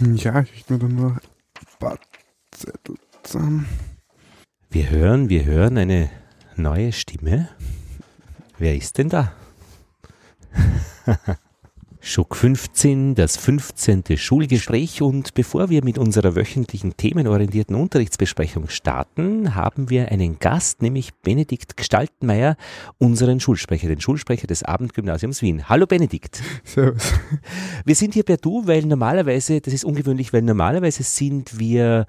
Ja, ich richte mir dann nur ein paar Zettel zusammen. Wir hören, wir hören eine neue Stimme. Wer ist denn da? Schuck 15, das 15. Schulgespräch und bevor wir mit unserer wöchentlichen themenorientierten Unterrichtsbesprechung starten, haben wir einen Gast, nämlich Benedikt Gestaltenmeier, unseren Schulsprecher, den Schulsprecher des Abendgymnasiums Wien. Hallo Benedikt. Servus. Wir sind hier per Du, weil normalerweise, das ist ungewöhnlich, weil normalerweise sind wir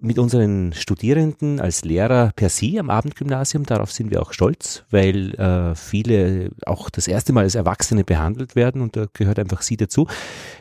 mit unseren Studierenden als Lehrer per Sie am Abendgymnasium. Darauf sind wir auch stolz, weil äh, viele auch das erste Mal als Erwachsene behandelt werden und da gehört einfach Sie dazu.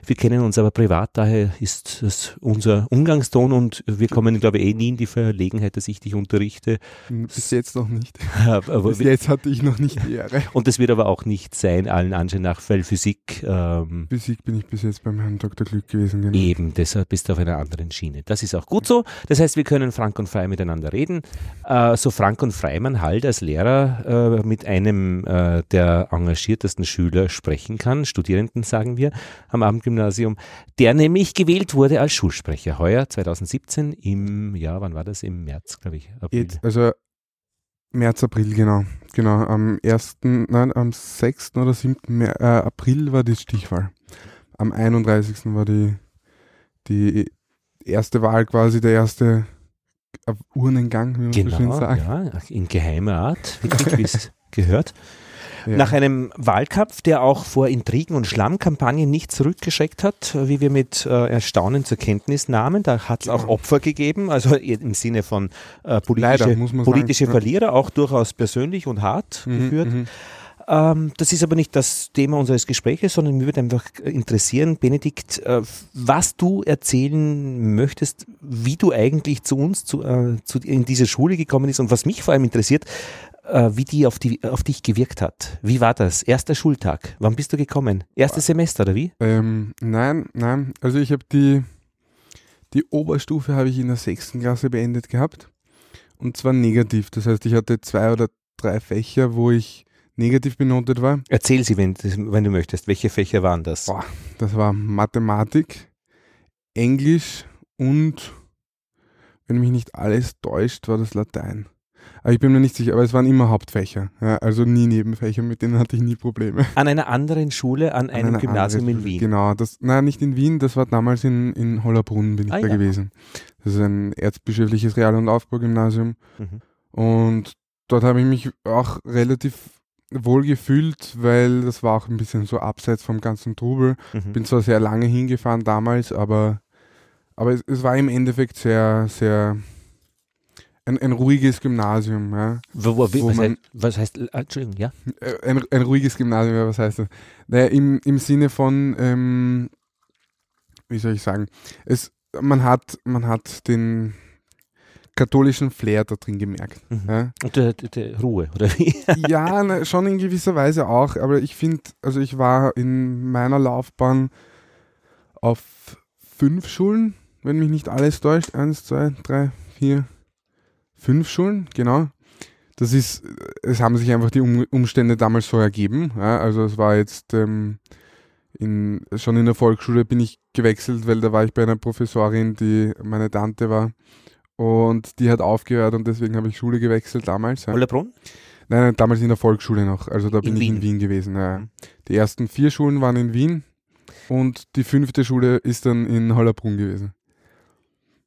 Wir kennen uns aber privat, daher ist das unser Umgangston und wir kommen, glaube ich, eh nie in die Verlegenheit, dass ich dich unterrichte. Bis jetzt noch nicht. Bis jetzt hatte ich noch nicht die Ehre. und das wird aber auch nicht sein, allen Anschein nach, weil Physik ähm, Physik bin ich bis jetzt beim Herrn Dr. Glück gewesen. Genau. Eben, deshalb bist du auf einer anderen Schiene. Das ist auch gut so. Das heißt, wir können frank und frei miteinander reden. Äh, so frank und frei man halt als Lehrer äh, mit einem äh, der engagiertesten Schüler sprechen kann, Studierenden sagen wir, am Abendgymnasium, der nämlich gewählt wurde als Schulsprecher. Heuer 2017 im, ja, wann war das? Im März, glaube ich. April. Also März, April, genau. Genau, am 1., nein, am 6. oder 7. Mer äh, April war die Stichwahl. Am 31. war die, die erste Wahl quasi, der erste Urnengang, wie man so schön Genau, sagt. ja, in geheimer Art, wie es gehört. Ja. Nach einem Wahlkampf, der auch vor Intrigen und Schlammkampagnen nicht zurückgeschreckt hat, wie wir mit äh, Erstaunen zur Kenntnis nahmen. Da hat es auch Genau. Opfer gegeben, also im Sinne von äh, politische, Leider, politische sagen. Verlierer, auch durchaus persönlich und hart Mhm, geführt. mhm. Ähm, das ist aber nicht das Thema unseres Gespräches, sondern mich würde einfach interessieren, Benedikt, äh, was du erzählen möchtest, wie du eigentlich zu uns zu, äh, zu, in diese Schule gekommen bist und was mich vor allem interessiert, äh, wie die auf, die auf dich gewirkt hat. Wie war das? Erster Schultag. Wann bist du gekommen? Erstes Semester oder wie? Ähm, nein, nein. Also ich habe die, die Oberstufe habe ich in der sechsten Klasse beendet gehabt. Und zwar negativ. Das heißt, ich hatte zwei oder drei Fächer, wo ich negativ benotet war. Erzähl sie, wenn, wenn du möchtest. Welche Fächer waren das? Boah. Das war Mathematik, Englisch und, wenn mich nicht alles täuscht, war das Latein. Aber ich bin mir nicht sicher, aber es waren immer Hauptfächer. Ja, also nie Nebenfächer, mit denen hatte ich nie Probleme. An einer anderen Schule, an einem einer Gymnasium in anderen Wien. Genau, das, nein, nicht in Wien, das war damals in, in Hollerbrunn bin ich Ah, da ja. gewesen. Das ist ein erzbischöfliches Real- und Aufbaugymnasium Mhm. und dort habe ich mich auch relativ wohl gefühlt, weil das war auch ein bisschen so abseits vom ganzen Trubel. Mhm. Bin zwar sehr lange hingefahren damals, aber, aber es, es war im Endeffekt sehr, sehr ein, ein ruhiges Gymnasium. Ja. Wo, wo, wo was, man- heißt, was heißt, äh, Entschuldigung, ja? Äh, ein, ein ruhiges Gymnasium, ja, was heißt das? Naja, im, im Sinne von, ähm, wie soll ich sagen, es, man, hat, man hat den katholischen Flair da drin gemerkt. Mhm. Ja, Und der, der, der Ruhe, oder wie? ja na, schon in gewisser Weise auch, aber ich finde, also ich war in meiner Laufbahn auf fünf Schulen, wenn mich nicht alles täuscht. Eins, zwei, drei, vier, fünf Schulen, genau. Das ist, es haben sich einfach die um Umstände damals so ergeben. Ja, also es war jetzt ähm, in, schon in der Volksschule bin ich gewechselt, weil da war ich bei einer Professorin, die meine Tante war. Und die hat aufgehört und deswegen habe ich Schule gewechselt damals. Ja. Hollerbrunn? Nein, nein, damals in der Volksschule noch. Also da In bin ich Wien. in Wien gewesen. Ja. Mhm. Die ersten vier Schulen waren in Wien und die fünfte Schule ist dann in Hollerbrunn gewesen.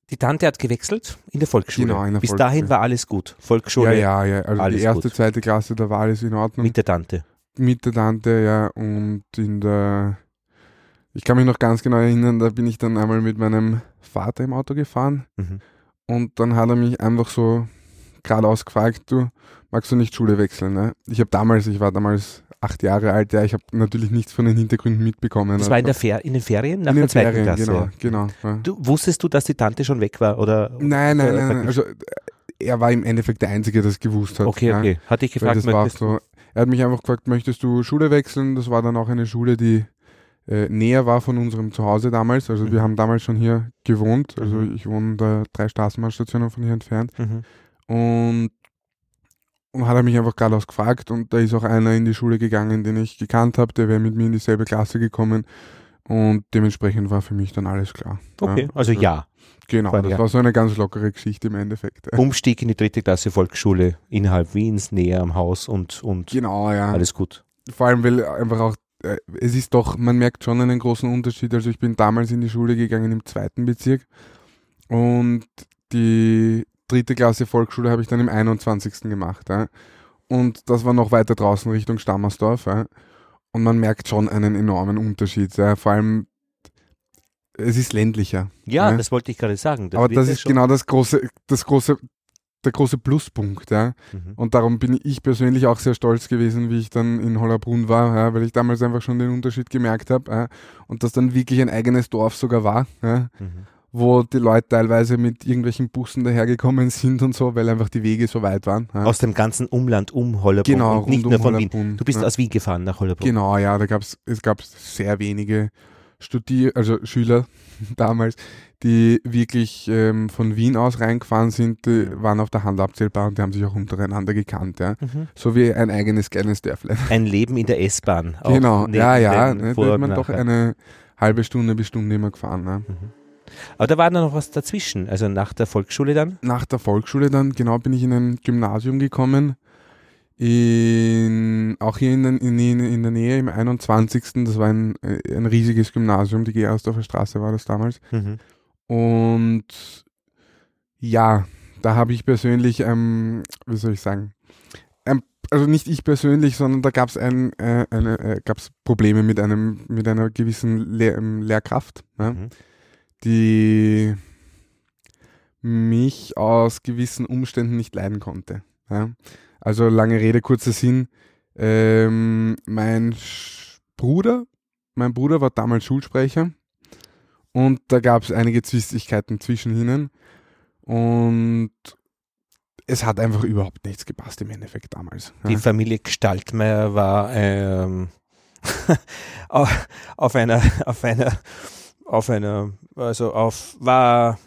Die Tante hat gewechselt in der Volksschule. Genau, in der Bis Volksschule. dahin war alles gut. Volksschule Ja, ja, ja. Also die erste, gut. zweite Klasse, da war alles in Ordnung. mit der Tante. Mit der Tante, ja. Und in der, ich kann mich noch ganz genau erinnern, da bin ich dann einmal mit meinem Vater im Auto gefahren Mhm. Und dann hat er mich einfach so geradeaus gefragt, du, magst du nicht Schule wechseln? Ne? Ich habe damals, ich war damals acht Jahre alt, ja, ich habe natürlich nichts von den Hintergründen mitbekommen. Das war in, der Fer in den Ferien nach in der den zweiten Ferien, Klasse. genau, ja. genau. Ja. Du, wusstest du, dass die Tante schon weg war? Oder, Nein, nein, nein. Also er war im Endeffekt der Einzige, der es gewusst hat. Okay, ja. okay. Hatte ich gefragt, so, er hat mich einfach gefragt, möchtest du Schule wechseln? Das war dann auch eine Schule, die äh, näher war von unserem Zuhause damals. Also Mhm. wir haben damals schon hier gewohnt. Also Mhm. ich wohne da drei Straßenbahnstationen von hier entfernt. Mhm. Und, und hat er mich einfach geradeaus gefragt und da ist auch einer in die Schule gegangen, den ich gekannt habe, der wäre mit mir in dieselbe Klasse gekommen Und dementsprechend war für mich dann alles klar. Okay, also ja. Genau, das ja. war so eine ganz lockere Geschichte im Endeffekt. ja. Umstieg in die dritte Klasse Volksschule innerhalb Wiens, näher am Haus und, und Genau, ja. alles gut. Vor allem, weil einfach auch, es ist doch, man merkt schon einen großen Unterschied. Also ich bin damals in die Schule gegangen im zweiten Bezirk und die dritte Klasse Volksschule habe ich dann im 21. gemacht. Ja. Und das war noch weiter draußen Richtung Stammersdorf. Ja. Und man merkt schon einen enormen Unterschied. Ja. Vor allem, es ist ländlicher. Ja, das wollte ich gerade sagen. Aber wird das ist schon- genau das große, das große, der große Pluspunkt. Ja. Mhm. Und darum bin ich persönlich auch sehr stolz gewesen, wie ich dann in Hollerbrunn war, ja, weil ich damals einfach schon den Unterschied gemerkt habe ja, und das dann wirklich ein eigenes Dorf sogar war, ja, Mhm. wo die Leute teilweise mit irgendwelchen Bussen dahergekommen sind und so, weil einfach die Wege so weit waren. Aus dem ganzen Umland um Hollerbrunn genau, nicht rund nur um von Wien. Hollerbrunn, Du bist aus Wien gefahren nach Hollerbrunn. Genau, ja, da gab's, es gab sehr wenige Studier, also Schüler damals, die wirklich ähm, von Wien aus reingefahren sind, die Mhm. waren auf der Hand abzählbar und die haben sich auch untereinander gekannt, ja. Mhm. So wie ein eigenes kleines Dörflein. Ein Leben in der S-Bahn. Genau, ja, ja, ne, da ist man doch eine halbe Stunde bis Stunde immer gefahren. Ne. Aber da war dann noch was dazwischen, also nach der Volksschule dann. Nach der Volksschule dann, genau, bin ich in ein Gymnasium gekommen, in, auch hier in, in, in, der Nähe, im 21. Das war ein, äh, ein riesiges Gymnasium, die Gerersdorfer Straße war das damals. Mhm. Und ja, da habe ich persönlich, ähm, wie soll ich sagen, ähm, also nicht ich persönlich, sondern da gab es ein, äh, eine, äh, gab's Probleme mit einem, mit einer gewissen Lehr ähm, Lehrkraft, ja, Mhm. die mich aus gewissen Umständen nicht leiden konnte. Ja. Also lange Rede, kurzer Sinn. Ähm, mein Sch Bruder, mein Bruder war damals Schulsprecher und da gab es einige Zwistigkeiten zwischen ihnen und es hat einfach überhaupt nichts gepasst im Endeffekt damals. Die Ja. Familie Gestaltmeier war ähm, auf auf einer, auf einer, auf einer, also auf, war,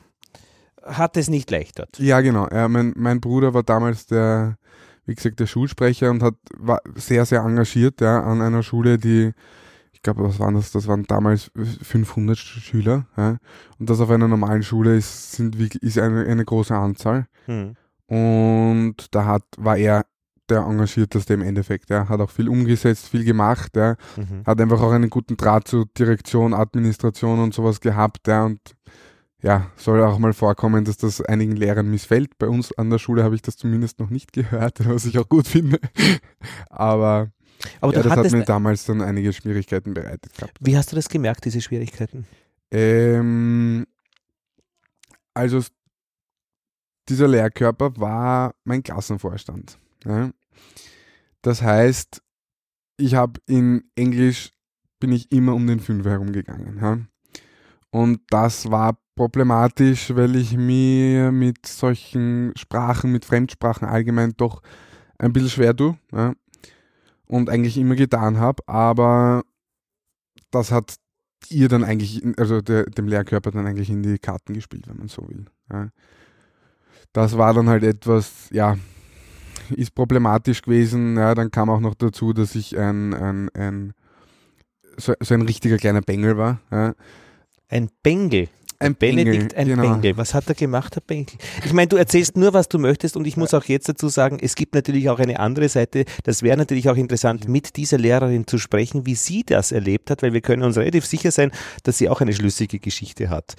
hat es nicht leicht dort. Ja, genau. Ja, mein, mein Bruder war damals der, wie gesagt, der Schulsprecher und hat, war sehr, sehr engagiert ja, an einer Schule, die, ich glaube, was waren das? Das waren damals 500 Schüler. Ja, und das auf einer normalen Schule ist, sind, ist eine, eine große Anzahl. Mhm. Und da hat, war er der Engagierteste im Endeffekt. Er hat auch viel umgesetzt, viel gemacht. Ja, Mhm. hat einfach auch einen guten Draht zu Direktion, Administration und sowas gehabt. Ja, und ja, soll auch mal vorkommen, dass das einigen Lehrern missfällt. Bei uns an der Schule habe ich das zumindest noch nicht gehört, was ich auch gut finde. Aber, Aber ja, das hat mir damals dann einige Schwierigkeiten bereitet gehabt. wie hast du das gemerkt, diese Schwierigkeiten? Ähm, also dieser Lehrkörper war mein Klassenvorstand. Ja. Das heißt, ich habe in Englisch bin ich immer um den Fünfer herumgegangen. Ja. Und das war problematisch, weil ich mir mit solchen Sprachen, mit Fremdsprachen allgemein doch ein bisschen schwer tue. Ja. Und eigentlich immer getan habe, aber das hat ihr dann eigentlich, also der, dem Lehrkörper dann eigentlich in die Karten gespielt, wenn man so will. Ja. Das war dann halt etwas, ja, ist problematisch gewesen. Ja, dann kam auch noch dazu, dass ich ein, ein, ein so, so ein richtiger kleiner Bengel war. Ja. Ein Bengel. Ein Benedikt, ein genau. Bengel. Was hat er gemacht, der Bengel? Ich meine, du erzählst nur, was du möchtest und ich muss auch jetzt dazu sagen, es gibt natürlich auch eine andere Seite. Das wäre natürlich auch interessant, mit dieser Lehrerin zu sprechen, wie sie das erlebt hat, weil wir können uns relativ sicher sein, dass sie auch eine schlüssige Geschichte hat.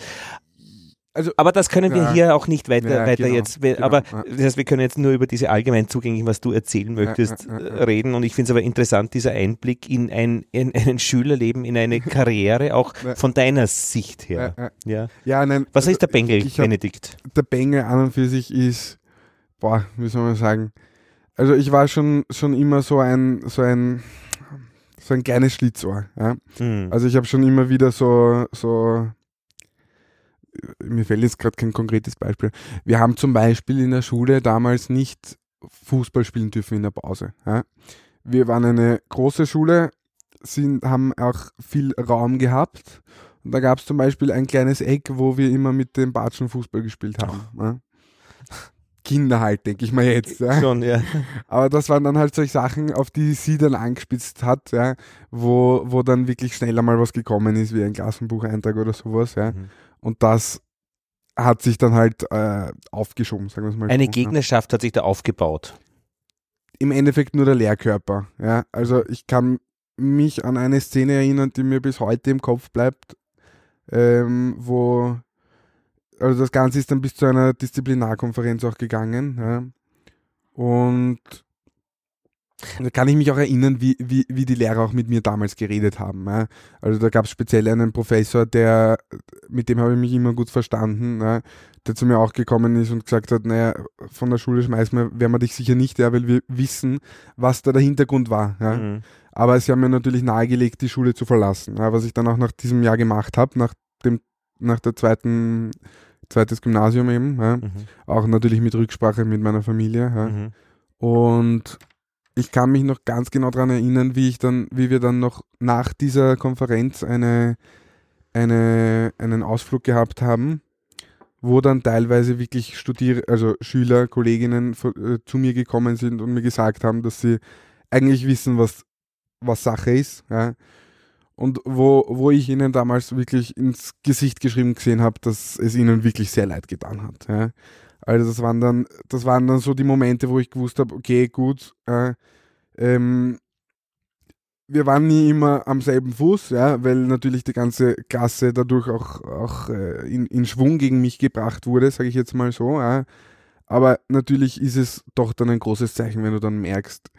Also, Aber das können wir Ja. hier auch nicht weiter, Ja, weiter genau, jetzt, genau, aber ja. das heißt, wir können jetzt nur über diese allgemein zugänglichen, was du erzählen möchtest, äh, reden und ich finde es aber interessant, dieser Einblick in ein, in ein Schülerleben, in eine Karriere, auch von deiner Sicht her. äh, äh, Ja. ja, nein, Was ist der Bengel, ich hab- Benedikt? der Bengel an und für sich ist, boah, wie soll man sagen, also ich war schon, schon immer so ein, so ein, so ein kleines Schlitzohr. Ja? Hm. Also ich habe schon immer wieder so, so, mir fällt jetzt gerade kein konkretes Beispiel. Wir haben zum Beispiel in der Schule damals nicht Fußball spielen dürfen in der Pause. Ja? Wir waren eine große Schule, sind, haben auch viel Raum gehabt. Und da gab es zum Beispiel ein kleines Eck, wo wir immer mit dem Batschen Fußball gespielt haben. Ja? Kinder halt, denke ich mal jetzt. Ja. Schon, ja. Aber das waren dann halt solche Sachen, auf die sie dann angespitzt hat, ja, wo, wo dann wirklich schneller mal was gekommen ist, wie ein Klassenbucheintrag oder sowas, ja. Mhm. Und das hat sich dann halt äh, aufgeschoben, sagen wir es mal Eine so, ja. Gegnerschaft hat sich da aufgebaut. Im Endeffekt nur der Lehrkörper, ja. Also ich kann mich an eine Szene erinnern, die mir bis heute im Kopf bleibt, ähm, wo also das Ganze ist dann bis zu einer Disziplinarkonferenz auch gegangen. Ja. Und da kann ich mich auch erinnern, wie, wie, wie die Lehrer auch mit mir damals geredet haben. Ja. Also da gab es speziell einen Professor, der, mit dem habe ich mich immer gut verstanden, ja, der zu mir auch gekommen ist und gesagt hat, naja, von der Schule schmeißen wir, werden wir dich sicher nicht, ja, weil wir wissen, was da der Hintergrund war. Ja. Mhm. Aber sie haben mir natürlich nahegelegt, die Schule zu verlassen. Was ich dann auch nach diesem Jahr gemacht habe, nach dem, nach der zweiten, zweites Gymnasium eben, ja. Mhm. auch natürlich mit Rücksprache mit meiner Familie. Ja. Mhm. Und ich kann mich noch ganz genau daran erinnern, wie ich dann, wie wir dann noch nach dieser Konferenz eine, eine, einen Ausflug gehabt haben, wo dann teilweise wirklich Studier also Schüler, Kolleginnen äh, zu mir gekommen sind und mir gesagt haben, dass sie eigentlich wissen, was, was Sache ist. Ja. Und wo, wo ich ihnen damals wirklich ins Gesicht geschrieben gesehen habe, dass es ihnen wirklich sehr leid getan hat. Ja. Also das waren dann, das waren dann so die Momente, wo ich gewusst habe, okay, gut, äh, ähm, wir waren nie immer am selben Fuß, ja, weil natürlich die ganze Klasse dadurch auch, auch äh, in, in Schwung gegen mich gebracht wurde, sage ich jetzt mal so. Ja. Aber natürlich ist es doch dann ein großes Zeichen, wenn du dann merkst,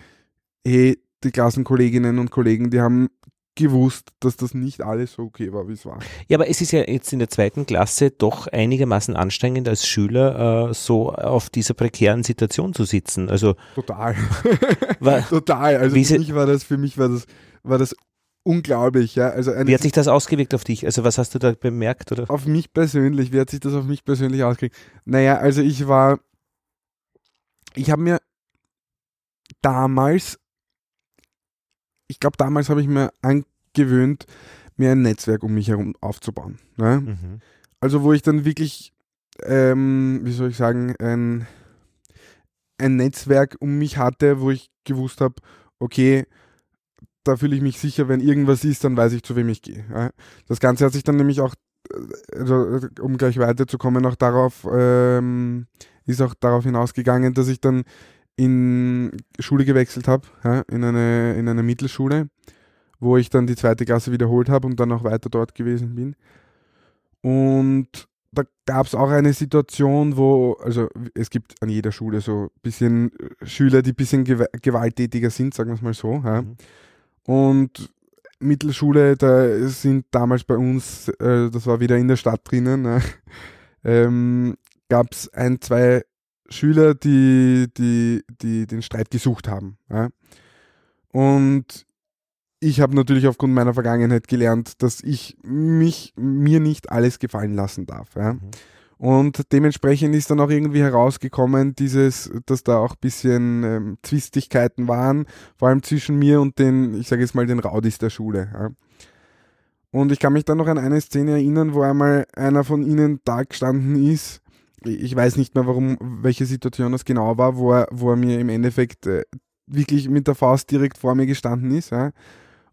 hey, die Klassenkolleginnen und Kollegen, die haben gewusst, dass das nicht alles so okay war, wie es war. Ja, aber es ist ja jetzt in der zweiten Klasse doch einigermaßen anstrengend als Schüler äh, so auf dieser prekären Situation zu sitzen. Also Total. wa- Total. Also für mich war das, für mich war das, war das unglaublich, ja. Also wie hat sich das ausgewirkt auf dich? Also was hast du da bemerkt? Oder? auf mich persönlich, wie hat sich das auf mich persönlich ausgekriegt? Naja, also ich war, ich habe mir damals, ich glaube damals habe ich mir angewöhnt, mir ein Netzwerk um mich herum aufzubauen. Ne? Mhm. Also wo ich dann wirklich, ähm, wie soll ich sagen, ein, ein Netzwerk um mich hatte, wo ich gewusst habe, okay, da fühle ich mich sicher, wenn irgendwas ist, dann weiß ich, zu wem ich gehe. Ja. Das Ganze hat sich dann nämlich auch, also, um gleich weiterzukommen, auch darauf, ähm, ist auch darauf hinausgegangen, dass ich dann in Schule gewechselt habe, ja, in, eine, in eine Mittelschule, wo ich dann die zweite Klasse wiederholt habe und dann auch weiter dort gewesen bin. Und da gab es auch eine Situation, wo, also es gibt an jeder Schule so ein bisschen äh, Schüler, die ein bisschen gew gewalttätiger sind, sagen wir es mal so. Ja. Mhm. Und Mittelschule, da sind damals bei uns, äh, das war wieder in der Stadt drinnen, ne, ähm, gab es ein, zwei Schüler, die, die, die den Streit gesucht haben. Ja. Und ich habe natürlich aufgrund meiner Vergangenheit gelernt, dass ich mich mir nicht alles gefallen lassen darf. Ja. Mhm. Und dementsprechend ist dann auch irgendwie herausgekommen, dieses, dass da auch ein bisschen ähm, Zwistigkeiten waren, vor allem zwischen mir und den, ich sage jetzt mal, den Raudis der Schule. Ja. Und ich kann mich dann noch an eine Szene erinnern, wo einmal einer von ihnen da gestanden ist. Ich weiß nicht mehr, warum, welche Situation das genau war, wo er, wo er mir im Endeffekt äh, wirklich mit der Faust direkt vor mir gestanden ist. Ja.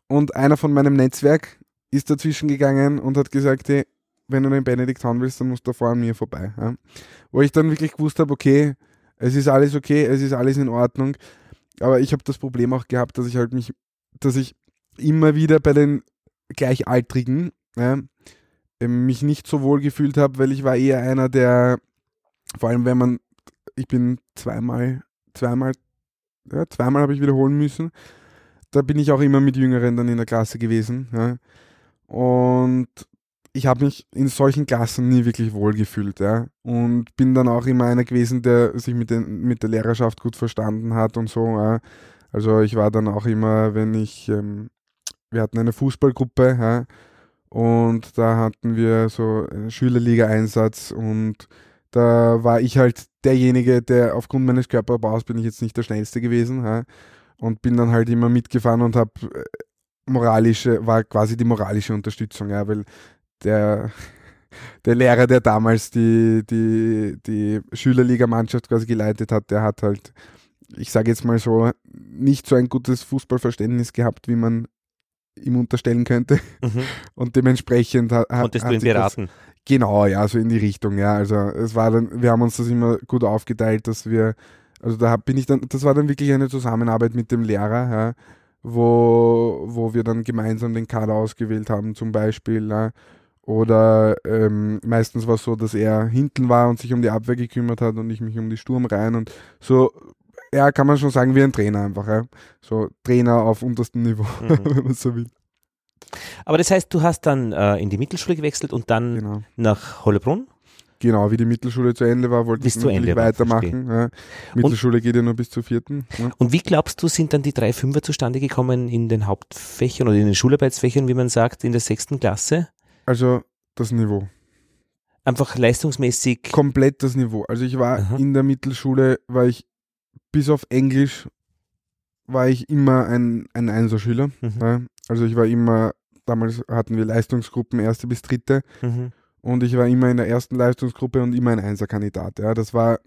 Und einer von meinem Netzwerk ist dazwischen gegangen und hat gesagt, hey, wenn du den Benedikt haben willst, dann musst du vor an mir vorbei. Ja. Wo ich dann wirklich gewusst habe, okay, es ist alles okay, es ist alles in Ordnung. Aber ich habe das Problem auch gehabt, dass ich halt mich, dass ich immer wieder bei den Gleichaltrigen ja, mich nicht so wohl gefühlt habe, weil ich war eher einer, der, vor allem wenn man, ich bin zweimal, zweimal, ja, zweimal habe ich wiederholen müssen. Da bin ich auch immer mit Jüngeren dann in der Klasse gewesen. Ja. Und ich habe mich in solchen Klassen nie wirklich wohl gefühlt, ja. Und bin dann auch immer einer gewesen, der sich mit, den, mit der Lehrerschaft gut verstanden hat und so, ja. Also ich war dann auch immer, wenn ich, ähm, wir hatten eine Fußballgruppe, ja, und da hatten wir so einen Schülerliga-Einsatz und da war ich halt derjenige, der aufgrund meines Körperbaus bin ich jetzt nicht der schnellste gewesen, ja, und bin dann halt immer mitgefahren und habe moralische, war quasi die moralische Unterstützung, ja, weil der, der Lehrer, der damals die, die, die Schülerligamannschaft quasi geleitet hat, der hat halt, ich sage jetzt mal so, nicht so ein gutes Fußballverständnis gehabt, wie man ihm unterstellen könnte. Mhm. Und dementsprechend hat, Konntest hat du ihn sich das- beraten? Genau, ja, so in die Richtung, ja. Also es war dann, wir haben uns das immer gut aufgeteilt, dass wir, also da bin ich dann, das war dann wirklich eine Zusammenarbeit mit dem Lehrer, ja, wo, wo wir dann gemeinsam den Kader ausgewählt haben, zum Beispiel, ja. Oder ähm, meistens war es so, dass er hinten war und sich um die Abwehr gekümmert hat und ich mich um die Sturmreihen und so, ja, kann man schon sagen, wie ein Trainer einfach, ja. So Trainer auf unterstem Niveau, Mhm. wenn man so will. Aber das heißt, du hast dann äh, in die Mittelschule gewechselt und dann Genau. nach Hollebrunn? Genau, wie die Mittelschule zu Ende war, wollte Bis ich natürlich weitermachen. Ja. Mittelschule geht ja nur bis zur vierten. Ja. Und wie glaubst du, sind dann die drei Fünfer zustande gekommen in den Hauptfächern oder in den Schularbeitsfächern, wie man sagt, in der sechsten Klasse? Also das Niveau. Einfach leistungsmäßig. Komplett das Niveau. Also ich war Aha. in der Mittelschule, war ich bis auf Englisch, war ich immer ein, ein Einserschüler. Mhm. Ja. Also ich war immer, damals hatten wir Leistungsgruppen, erste bis dritte. Mhm. Und ich war immer in der ersten Leistungsgruppe und immer ein Einserkandidat. Ja, das war,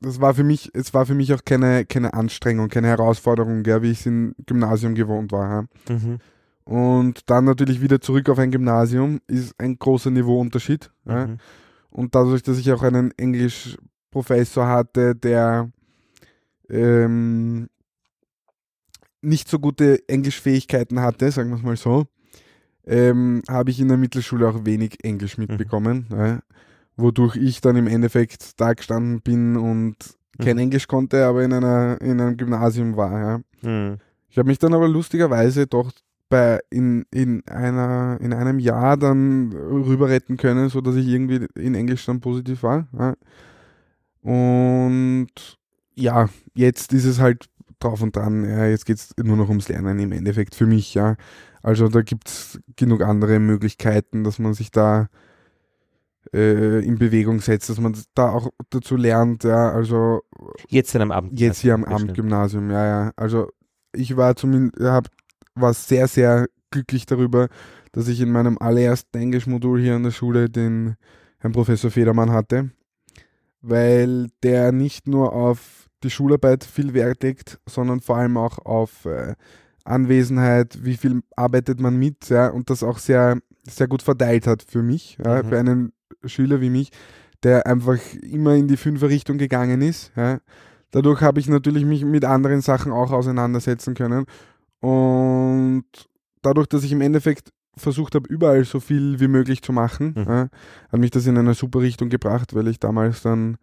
das war für mich, es war für mich auch keine, keine Anstrengung, keine Herausforderung, ja, wie ich es im Gymnasium gewohnt war. Ja. Mhm. Und dann natürlich wieder zurück auf ein Gymnasium ist ein großer Niveauunterschied. Ja. Mhm. Und dadurch, dass ich auch einen Englischprofessor hatte, der ähm, nicht so gute Englischfähigkeiten hatte, sagen wir es mal so, ähm, habe ich in der Mittelschule auch wenig Englisch mitbekommen, ja, wodurch ich dann im Endeffekt da gestanden bin und kein Mhm. Englisch konnte, aber in, einer, in einem Gymnasium war. Ja. Mhm. Ich habe mich dann aber lustigerweise doch bei in, in, einer, in einem Jahr dann rüber retten können, sodass ich irgendwie in Englisch dann positiv war. Ja. Und ja, jetzt ist es halt drauf und dran. Ja, jetzt geht es nur noch ums Lernen im Endeffekt für mich. Ja. Also da gibt es genug andere Möglichkeiten, dass man sich da äh, in Bewegung setzt, dass man da auch dazu lernt. Ja. Also Jetzt dann am Abend. Jetzt hier am. Abendgymnasium, ja, ja. Also ich war zumindest, hab, war sehr, sehr glücklich darüber, dass ich in meinem allerersten Englischmodul hier an der Schule den Herrn Professor Federmann hatte, weil der nicht nur auf die Schularbeit viel Wert legt, sondern vor allem auch auf äh, Anwesenheit, wie viel arbeitet man mit, ja, und das auch sehr, sehr gut verteilt hat für mich, ja, Mhm. für einen Schüler wie mich, der einfach immer in die Fünferrichtung gegangen ist. Ja. Dadurch habe ich natürlich mich mit anderen Sachen auch auseinandersetzen können. Und dadurch, dass ich im Endeffekt versucht habe, überall so viel wie möglich zu machen, Mhm. ja, hat mich das in eine super Richtung gebracht, weil ich damals dann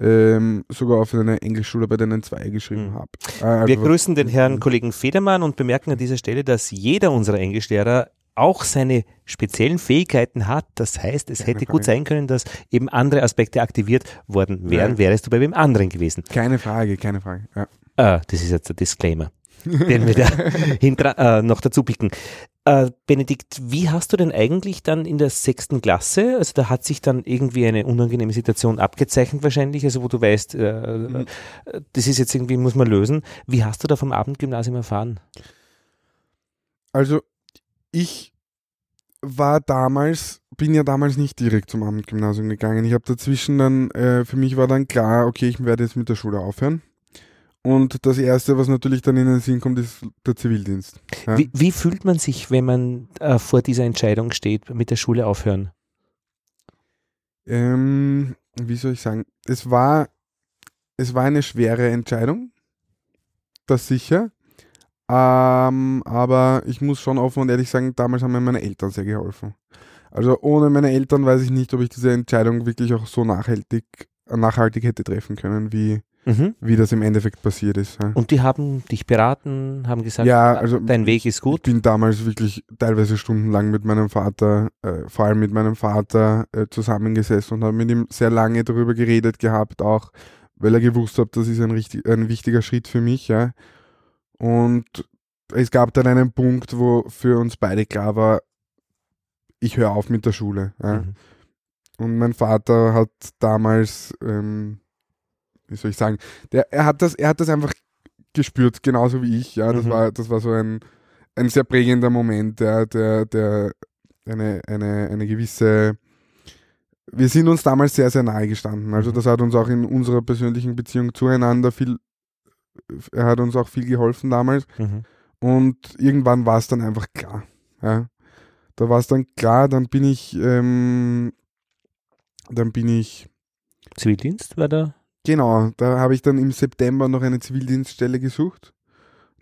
ähm, sogar auf eine Englischschule bei denen zwei geschrieben Mhm. habe. Äh, also Wir grüßen den Herrn Kollegen Federmann und bemerken an dieser Stelle, dass jeder unserer Englischlehrer auch seine speziellen Fähigkeiten hat. Das heißt, es Keine hätte gut Frage. sein können, dass eben andere Aspekte aktiviert worden wären, Ja. wärst du bei wem anderen gewesen. Keine Frage, keine Frage. Ja. Äh, das ist jetzt der Disclaimer, den wir da hintra- äh, noch dazu picken. Äh, Benedikt, wie hast du denn eigentlich dann in der sechsten Klasse, also da hat sich dann irgendwie eine unangenehme Situation abgezeichnet wahrscheinlich, also wo du weißt, äh, Mhm. äh, das ist jetzt irgendwie, muss man lösen. Wie hast du da vom Abendgymnasium erfahren? Also ich war damals, bin ja damals nicht direkt zum Abendgymnasium gegangen. Ich habe dazwischen dann, äh, für mich war dann klar, okay, ich werde jetzt mit der Schule aufhören. Und das Erste, was natürlich dann in den Sinn kommt, ist der Zivildienst. Ja. Wie, wie fühlt man sich, wenn man äh, vor dieser Entscheidung steht, mit der Schule aufhören? Ähm, wie soll ich sagen? Es war, es war eine schwere Entscheidung, das sicher. Ähm, aber ich muss schon offen und ehrlich sagen, damals haben mir meine Eltern sehr geholfen. Also ohne meine Eltern weiß ich nicht, ob ich diese Entscheidung wirklich auch so nachhaltig, nachhaltig hätte treffen können, wie, Mhm. wie das im Endeffekt passiert ist. Ja, Und die haben dich beraten, haben gesagt, Ja, äh, also dein Weg ist Ich gut. bin damals wirklich teilweise stundenlang mit meinem Vater, äh, vor allem mit meinem Vater, äh, zusammengesessen und habe mit ihm sehr lange darüber geredet gehabt, auch weil er gewusst hat, das ist ein, richtig, ein wichtiger Schritt für mich. Ja. Und es gab dann einen Punkt, wo für uns beide klar war, ich höre auf mit der Schule. Ja. Mhm. Und mein Vater hat damals, ähm, wie soll ich sagen, der, er, hat das, er hat das einfach gespürt, genauso wie ich. Ja, das, Mhm. war, das war so ein, ein sehr prägender Moment, ja, der, der eine, eine, eine gewisse wir sind uns damals sehr, sehr nahe gestanden. Also Mhm. das hat uns auch in unserer persönlichen Beziehung zueinander viel, er hat uns auch viel geholfen damals. Mhm. Und irgendwann war es dann einfach klar. Ja. Da war es dann klar, dann bin ich, ähm, dann bin ich, Zivildienst war da? genau, da habe ich dann im September noch eine Zivildienststelle gesucht.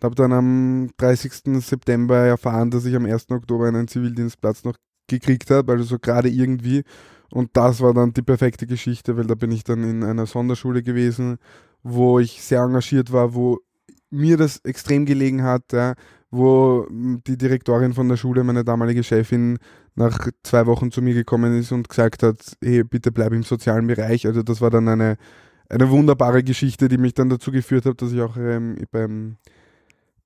Habe dann am 30. September erfahren, dass ich am 1. Oktober einen Zivildienstplatz noch gekriegt habe, also so gerade irgendwie. Und das war dann die perfekte Geschichte, weil da bin ich dann in einer Sonderschule gewesen, wo ich sehr engagiert war, wo mir das extrem gelegen hat, ja, wo die Direktorin von der Schule, meine damalige Chefin, nach zwei Wochen zu mir gekommen ist und gesagt hat, hey, bitte bleib im sozialen Bereich. Also das war dann eine, eine wunderbare Geschichte, die mich dann dazu geführt hat, dass ich auch ähm, beim,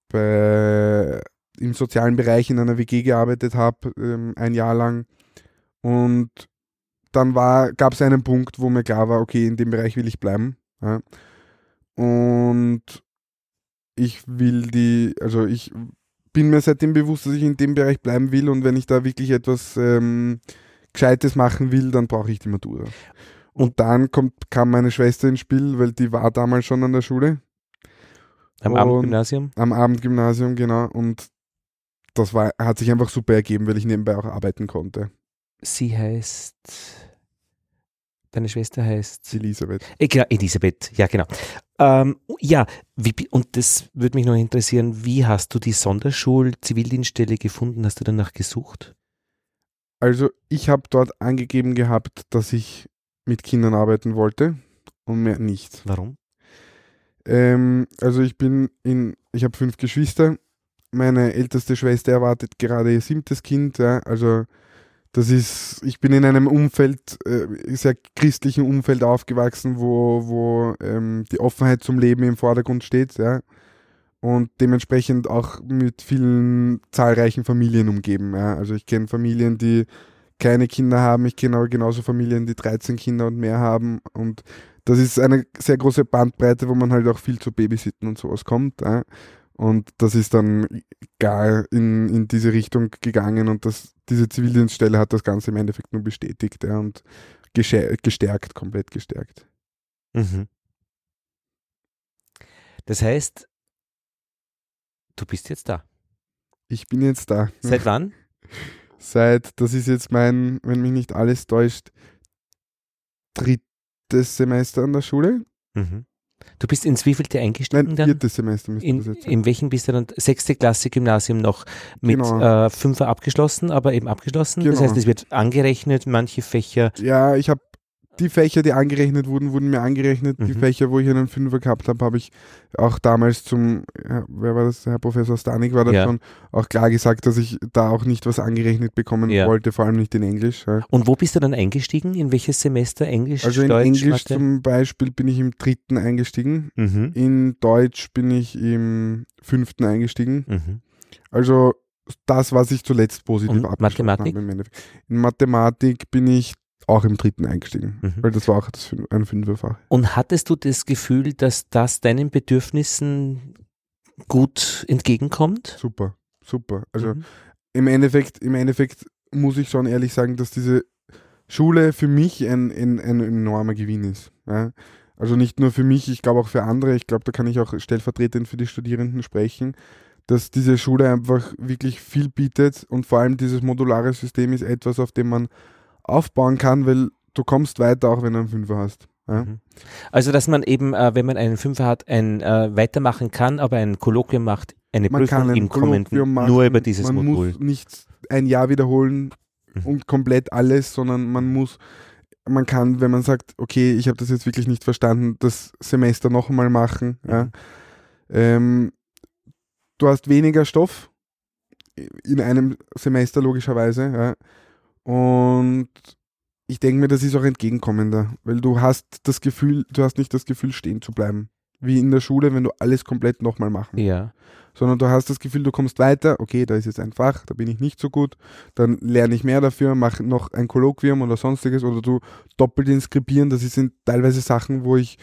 bei, im sozialen Bereich in einer WG gearbeitet habe, ähm, ein Jahr lang. Und dann gab es einen Punkt, wo mir klar war, okay, in dem Bereich will ich bleiben. Ja. Und ich will die, also ich bin mir seitdem bewusst, dass ich in dem Bereich bleiben will und wenn ich da wirklich etwas ähm, Gescheites machen will, dann brauche ich die Matura. Und dann kommt, kam meine Schwester ins Spiel, weil die war damals schon an der Schule, Am Abendgymnasium? am Abendgymnasium, genau. Und das war, hat sich einfach super ergeben, weil ich nebenbei auch arbeiten konnte. Sie heißt. Deine Schwester heißt. Elisabeth. Äh, genau, Elisabeth, ja, genau. Ähm, ja, wie, und das würde mich noch interessieren, wie hast du die Sonderschul-Zivildienststelle gefunden? Hast du danach gesucht? Also ich habe dort angegeben gehabt, dass ich mit Kindern arbeiten wollte und mehr nicht. Warum? Ähm, also ich bin in, ich habe fünf Geschwister. Meine älteste Schwester erwartet gerade ihr siebtes Kind. Ja, also das ist, ich bin in einem Umfeld, äh, sehr christlichen Umfeld aufgewachsen, wo, wo ähm, die Offenheit zum Leben im Vordergrund steht. Ja, und dementsprechend auch mit vielen zahlreichen Familien umgeben. Ja. Also ich kenne Familien, die keine Kinder haben. Ich kenne aber genauso Familien, die 13 Kinder und mehr haben. Und das ist eine sehr große Bandbreite, wo man halt auch viel zu Babysitten und sowas kommt. Ja. Und das ist dann gar in, in diese Richtung gegangen und das, diese Zivildienststelle hat das Ganze im Endeffekt nur bestätigt ja, und gestärkt, komplett gestärkt. Mhm. Das heißt, du bist jetzt da. Ich bin jetzt da. Seit wann? Seit, das ist jetzt mein, wenn mich nicht alles täuscht, drittes Semester an der Schule. Mhm. Du bist ins wievielte eingestiegen Nein, dann? viertes Semester müsste In, das jetzt sein. in welchem bist du dann? Sechste Klasse Gymnasium noch mit Genau. äh, Fünfer abgeschlossen, aber eben abgeschlossen. Das Genau. heißt, es wird angerechnet, manche Fächer. Ja, ich habe die Fächer, die angerechnet wurden, wurden mir angerechnet. Die Mhm. Fächer, wo ich einen Fünfer gehabt habe, habe ich auch damals zum, wer war das, Herr Professor Stanik war da Ja. schon auch klar gesagt, dass ich da auch nicht was angerechnet bekommen Ja. wollte, vor allem nicht in Englisch. Ja. Und wo bist du dann eingestiegen? In welches Semester? Englisch, Also in Deutsch, Englisch Mathe? zum Beispiel bin ich im dritten eingestiegen. Mhm. In Deutsch bin ich im fünften eingestiegen. Mhm. Also das, was ich zuletzt positiv Und Mathematik? habe. In Mathematik bin ich auch im dritten eingestiegen, Mhm. weil das war auch das ein Fünferfach. Und hattest du das Gefühl, dass das deinen Bedürfnissen gut entgegenkommt? Super, super. Also Mhm. im Endeffekt, im Endeffekt muss ich schon ehrlich sagen, dass diese Schule für mich ein, ein, ein enormer Gewinn ist. Ja? Also nicht nur für mich, ich glaube auch für andere. Ich glaube, da kann ich auch stellvertretend für die Studierenden sprechen, dass diese Schule einfach wirklich viel bietet und vor allem dieses modulare System ist etwas, auf dem man aufbauen kann, weil du kommst weiter, auch wenn du einen Fünfer hast. Ja? Mhm. Also, dass man eben, äh, wenn man einen Fünfer hat, ein äh, weitermachen kann, aber ein Kolloquium macht, eine Man kann Prüfung ein im Kolloquium machen, nur über dieses man Modul. muss nicht ein Jahr wiederholen Mhm. und komplett alles, sondern man muss, man kann, wenn man sagt, okay, ich habe das jetzt wirklich nicht verstanden, das Semester noch einmal machen. Ja. Mhm. Ähm, du hast weniger Stoff in einem Semester logischerweise. Ja. Und ich denke mir, das ist auch entgegenkommender, weil du hast das Gefühl, du hast nicht das Gefühl, stehen zu bleiben. Wie in der Schule, wenn du alles komplett nochmal machen Ja. sondern du hast das Gefühl, du kommst weiter, okay, da ist jetzt ein Fach, da bin ich nicht so gut, dann lerne ich mehr dafür, mache noch ein Kolloquium oder sonstiges oder du doppelt inskribieren, das sind teilweise Sachen, wo ich,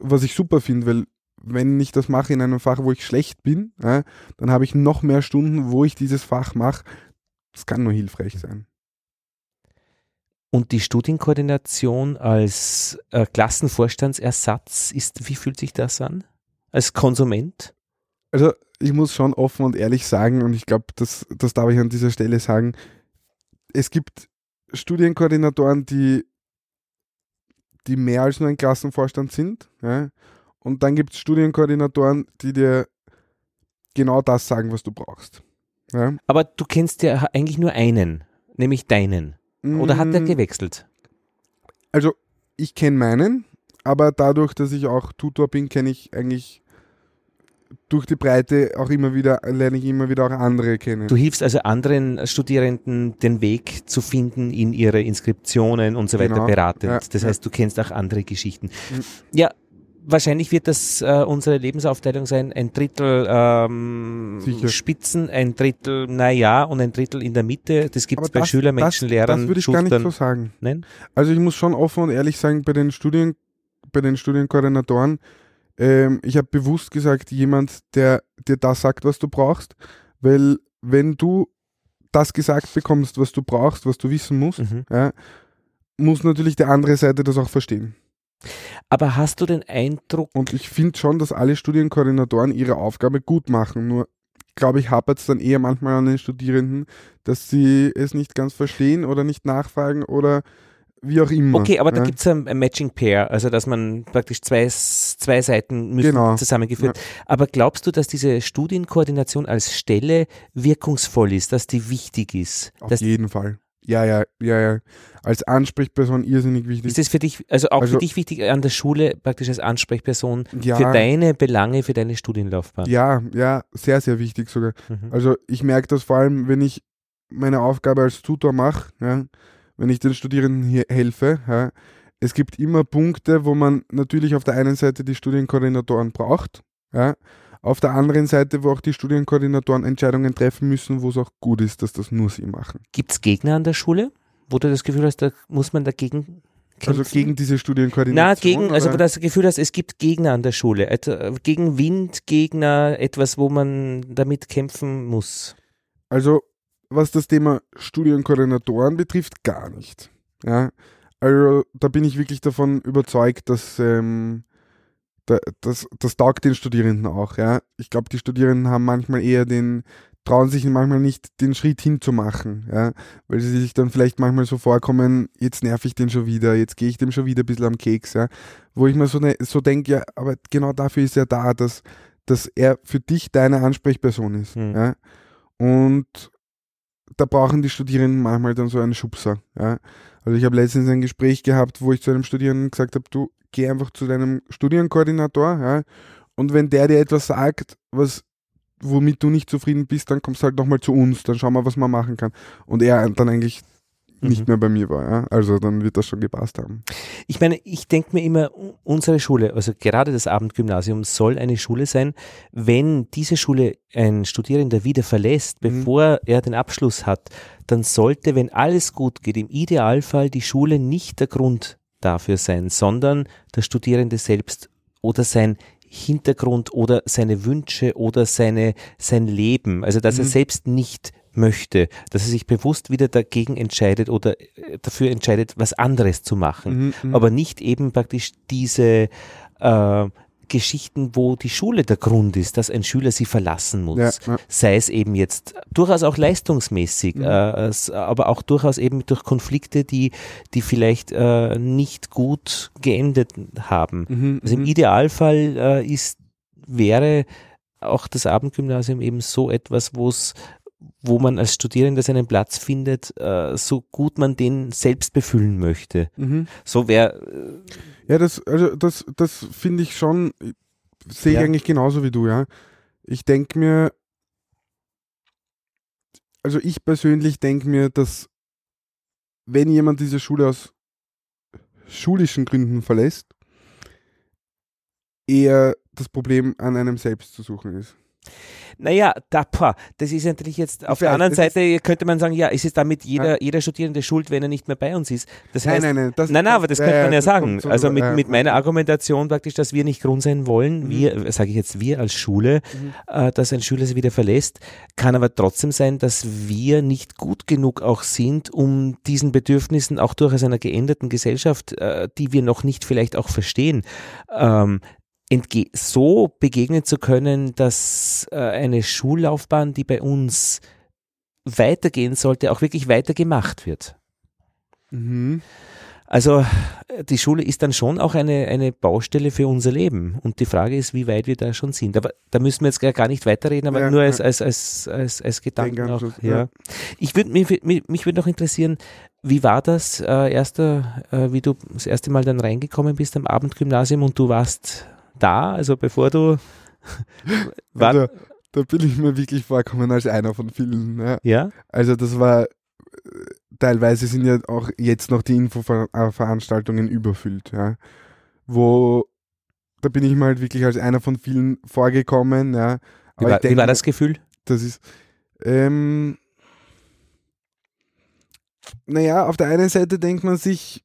was ich super finde, weil wenn ich das mache in einem Fach, wo ich schlecht bin, ja, dann habe ich noch mehr Stunden, wo ich dieses Fach mache. Das kann nur hilfreich sein. Und die Studienkoordination als äh, Klassenvorstandsersatz ist, wie fühlt sich das an? Als Konsument? Also ich muss schon offen und ehrlich sagen, und ich glaube, das, das darf ich an dieser Stelle sagen, es gibt Studienkoordinatoren, die, die mehr als nur ein Klassenvorstand sind. Ja? Und dann gibt es Studienkoordinatoren, die dir genau das sagen, was du brauchst. Ja? Aber du kennst ja eigentlich nur einen, nämlich deinen. Oder hat der Mm, gewechselt? Also ich kenne meinen, aber dadurch, dass ich auch Tutor bin, kenne ich eigentlich durch die Breite auch immer wieder, lerne ich immer wieder auch andere kennen. Du hilfst also anderen Studierenden, den Weg zu finden in ihre Inskriptionen und so weiter Genau, beratend. ja, das heißt, du kennst auch andere Geschichten. Mhm. Ja, wahrscheinlich wird das äh, unsere Lebensaufteilung sein. Ein Drittel ähm, Sicher. Spitzen, ein Drittel naja und ein Drittel in der Mitte. Das gibt es bei Schülern, Menschen, das, Lehrern, das würde ich gar nicht so Schustern. sagen. Nein? Also ich muss schon offen und ehrlich sagen, bei den Studien, bei den Studienkoordinatoren, ähm, ich habe bewusst gesagt, jemand, der dir das sagt, was du brauchst, weil wenn du das gesagt bekommst, was du brauchst, was du wissen musst, Mhm. ja, muss natürlich die andere Seite das auch verstehen. Aber hast du den Eindruck, Und ich finde schon, dass alle Studienkoordinatoren ihre Aufgabe gut machen. Nur glaube ich, hapert es dann eher manchmal an den Studierenden, dass sie es nicht ganz verstehen oder nicht nachfragen oder wie auch immer. okay, aber da ja. gibt es ein, ein Matching Pair, also dass man praktisch zwei, zwei Seiten müssen Genau. zusammengeführt. Aber glaubst du, dass diese Studienkoordination als Stelle wirkungsvoll ist, dass die wichtig ist? Auf jeden Fall. Ja, ja, ja, ja. Als Ansprechperson irrsinnig wichtig. ist das für dich, also auch Also- für dich wichtig an der Schule praktisch als Ansprechperson ja, für deine Belange, für deine Studienlaufbahn? ja, ja, sehr, sehr wichtig sogar. Mhm. Also ich merke das vor allem, wenn ich meine Aufgabe als Tutor mache, ja, wenn ich den Studierenden hier helfe. Ja, es gibt immer Punkte, wo man natürlich auf der einen Seite die Studienkoordinatoren braucht, ja, auf der anderen Seite, wo auch die Studienkoordinatoren Entscheidungen treffen müssen, wo es auch gut ist, dass das nur sie machen. Gibt es Gegner an der Schule, wo du das Gefühl hast, da muss man dagegen kämpfen? Also gegen diese Studienkoordination. Na, gegen, also oder? das Gefühl hast, es gibt Gegner an der Schule. Äh, Gegen Wind, Gegner, etwas, wo man damit kämpfen muss. Also, was das Thema Studienkoordinatoren betrifft, gar nicht. Ja, also da bin ich wirklich davon überzeugt, dass ähm, das, das taugt den Studierenden auch. Ja, ich glaube, die Studierenden haben manchmal eher den trauen sich manchmal nicht den Schritt hinzumachen, ja, weil sie sich dann vielleicht manchmal so vorkommen, jetzt nerv ich den schon wieder, jetzt gehe ich dem schon wieder ein bisschen am Keks, ja, wo ich mir so, ne, so denke, ja, aber genau dafür ist er da, dass, dass er für dich deine Ansprechperson ist, Hm. ja, und da brauchen die Studierenden manchmal dann so einen Schubser. Ja. Also ich habe letztens ein Gespräch gehabt, wo ich zu einem Studierenden gesagt habe, du geh einfach zu deinem Studienkoordinator, ja, und wenn der dir etwas sagt, was womit du nicht zufrieden bist, dann kommst du halt nochmal zu uns, dann schauen wir, was man machen kann. Und er dann eigentlich nicht Mhm. mehr bei mir war, ja. Also dann wird das schon gepasst haben. Ich meine, ich denke mir immer, unsere Schule, also gerade das Abendgymnasium, soll eine Schule sein, wenn diese Schule ein Studierender wieder verlässt, Mhm. bevor er den Abschluss hat, dann sollte, wenn alles gut geht, im Idealfall die Schule nicht der Grund dafür sein, sondern der Studierende selbst oder sein Hintergrund oder seine Wünsche oder seine, sein Leben. Also, dass er Mhm. selbst nicht möchte, dass er sich bewusst wieder dagegen entscheidet oder äh, dafür entscheidet, was anderes zu machen Mhm, mhm. aber nicht eben praktisch diese äh, Geschichten, wo die Schule der Grund ist, dass ein Schüler sie verlassen muss. ja, ja. Sei es eben jetzt durchaus auch leistungsmäßig, Mhm. äh, aber auch durchaus eben durch Konflikte, die, die vielleicht äh, nicht gut geendet haben. Mhm, Also im mhm. Idealfall äh, ist, wäre auch das Abendgymnasium eben so etwas, wo es wo man als Studierender seinen Platz findet, äh, so gut man den selbst befüllen möchte. Mhm. So wäre Ja, das, also das, das finde ich schon, sehe ich Ja. eigentlich genauso wie du, ja. Ich denke mir, also ich persönlich denke mir, dass wenn jemand diese Schule aus schulischen Gründen verlässt, eher das Problem an einem selbst zu suchen ist. Naja, da, pah, das ist natürlich jetzt auf Ich der anderen Seite könnte man sagen, ja, ist es damit jeder, jeder Studierende schuld, wenn er nicht mehr bei uns ist? Das Nein, heißt, nein, nein, das- nein, nein, aber das ja, könnte ja, man ja sagen. so also mit, ja. mit meiner Argumentation praktisch, dass wir nicht Grund sein wollen, Mhm. wir, sage ich jetzt, wir als Schule, äh, dass ein Schüler sie wieder verlässt, kann aber trotzdem sein, dass wir nicht gut genug auch sind, um diesen Bedürfnissen auch durchaus einer geänderten Gesellschaft, äh, die wir noch nicht vielleicht auch verstehen, ähm, so begegnen zu können, dass äh, eine Schullaufbahn, die bei uns weitergehen sollte, auch wirklich weitergemacht wird. Mhm. Also die Schule ist dann schon auch eine, eine Baustelle für unser Leben. Und die Frage ist, wie weit wir da schon sind. Aber da müssen wir jetzt gar nicht weiterreden, aber Ja, nur als, als, als, als, als Gedanken auch. Denkanstoß, Ja. ja. Ich würde mich, mich, würde noch interessieren, wie war das äh, erste, äh, wie du das erste Mal dann reingekommen bist am Abendgymnasium und du warst da, also bevor du war, Also, da bin ich mir wirklich vorgekommen als einer von vielen. Ja. ja? Also das war, äh, teilweise sind ja auch jetzt noch die Infoveranstaltungen überfüllt, ja. Wo, da bin ich mir halt wirklich als einer von vielen vorgekommen, ja. Wie, war, denke, wie war das Gefühl? Das ist, ähm, naja, auf der einen Seite denkt man sich,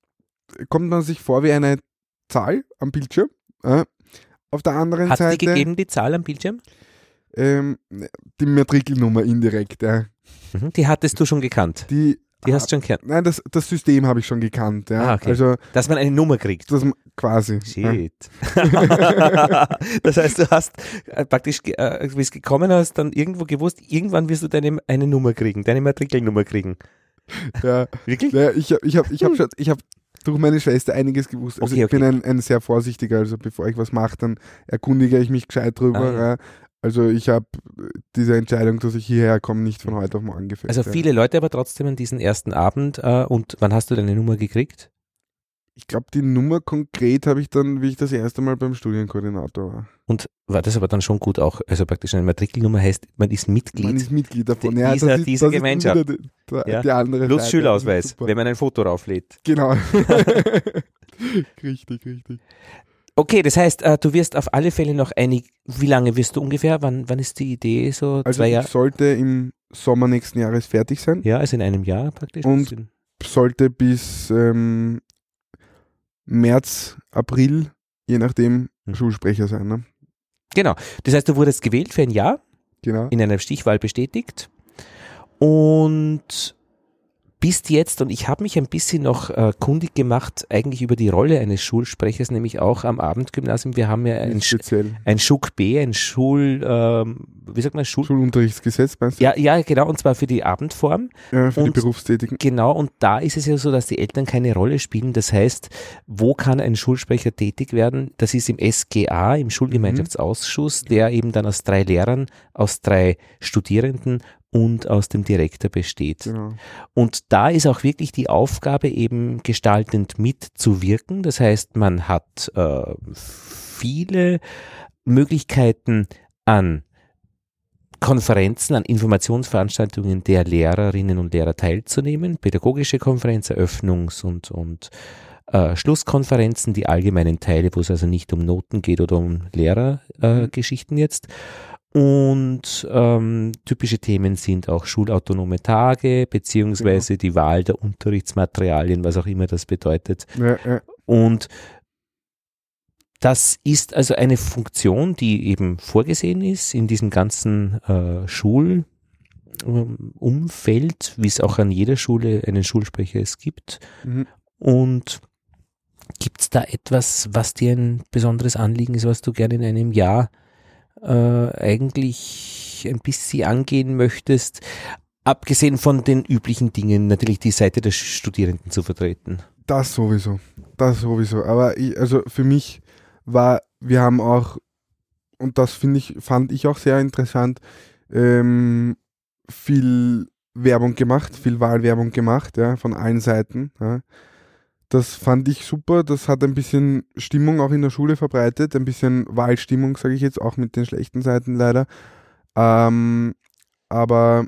kommt man sich vor wie eine Zahl am Bildschirm. Ja. Auf der anderen Hat die Seite gegeben, die Zahl am Bildschirm? ähm, die Matrikelnummer indirekt, ja. Mhm. Die hattest du schon gekannt. Die, Die hast du schon gekannt. Nein, das, das System habe ich schon gekannt, ja. Ah, okay. Also Dass man eine Nummer kriegt. das quasi. Ja. Shit. das heißt, du hast äh, praktisch, äh, wie es gekommen hast, dann irgendwo gewusst, irgendwann wirst du deine eine Nummer kriegen, deine Matrikelnummer kriegen. Ja, Wirklich? ja, ich habe ich hab, ich hab schon, ich habe durch meine Schwester einiges gewusst. Also Okay, ich bin okay. ein, ein sehr vorsichtiger, also bevor ich was mache, dann erkundige ich mich gescheit drüber. Ah, ja. ja. Also ich habe diese Entscheidung, dass ich hierher komme, nicht von heute auf morgen gefällt. Also ja. viele Leute aber trotzdem an diesem ersten Abend. Äh, und wann hast du deine Nummer gekriegt? Ich glaube, die Nummer konkret habe ich dann, wie ich das erste Mal beim Studienkoordinator war. Und war das aber dann schon gut auch, also praktisch eine Matrikelnummer heißt, man ist Mitglied Man ist Mitglied davon. Die- ja, dieser- ist, ist Gemeinschaft. Die, die, Ja. die andere plus Seite. Schülerausweis, wenn man ein Foto rauflädt. Genau. richtig, richtig. Okay, das heißt, äh, du wirst auf alle Fälle noch einig, wie lange wirst du ungefähr, wann, wann ist die Idee so? Also zwei Jahre? sollte im Sommer nächsten Jahres fertig sein. Ja, also in einem Jahr praktisch. Und- sollte bis ähm, März, April, je nachdem, Hm. Schulsprecher sein. Ne? Genau. Das heißt, du wurdest gewählt für ein Jahr, Genau. in einer Stichwahl bestätigt und bist jetzt, und ich habe mich ein bisschen noch äh, kundig gemacht, eigentlich über die Rolle eines Schulsprechers, nämlich auch am Abendgymnasium. Wir haben ja ein, ein Schuk B, ein Schul, ähm, wie sagt man, Schul... Schulunterrichtsgesetz meinst du? Ja, ja, genau, und zwar für die Abendform. Ja, für die Und- Berufstätigen. Genau, und da ist es ja so, dass die Eltern keine Rolle spielen. Das heißt, wo kann ein Schulsprecher tätig werden? Das ist im SGA, im Schulgemeinschaftsausschuss, der eben dann aus drei Lehrern, aus drei Studierenden und aus dem Direktor besteht. Genau. Und da ist auch wirklich die Aufgabe eben gestaltend mitzuwirken. Das heißt, man hat äh, viele Möglichkeiten an Konferenzen, an Informationsveranstaltungen der Lehrerinnen und Lehrer teilzunehmen, pädagogische Konferenz, Eröffnungs- und, und äh, Schlusskonferenzen, die allgemeinen Teile, wo es also nicht um Noten geht oder um Lehrergeschichten äh, Geschichten jetzt. Und ähm, typische Themen sind auch schulautonome Tage, beziehungsweise die Wahl der Unterrichtsmaterialien, was auch immer das bedeutet. Ja, ja. Und das ist also eine Funktion, die eben vorgesehen ist in diesem ganzen äh, Schulumfeld, wie es auch an jeder Schule einen Schulsprecher es gibt. Mhm. Und gibt es da etwas, was dir ein besonderes Anliegen ist, was du gerne in einem Jahr äh, eigentlich ein bisschen angehen möchtest? Abgesehen von den üblichen Dingen, natürlich die Seite der Studierenden zu vertreten. Das sowieso. Das sowieso. Aber ich, also für mich war, wir haben auch, und das finde ich, fand ich auch sehr interessant, ähm, viel Werbung gemacht, viel Wahlwerbung gemacht, ja, von allen Seiten. Ja. Das fand ich super. Das hat ein bisschen Stimmung auch in der Schule verbreitet, ein bisschen Wahlstimmung, sage ich jetzt, auch mit den schlechten Seiten leider. Ähm, aber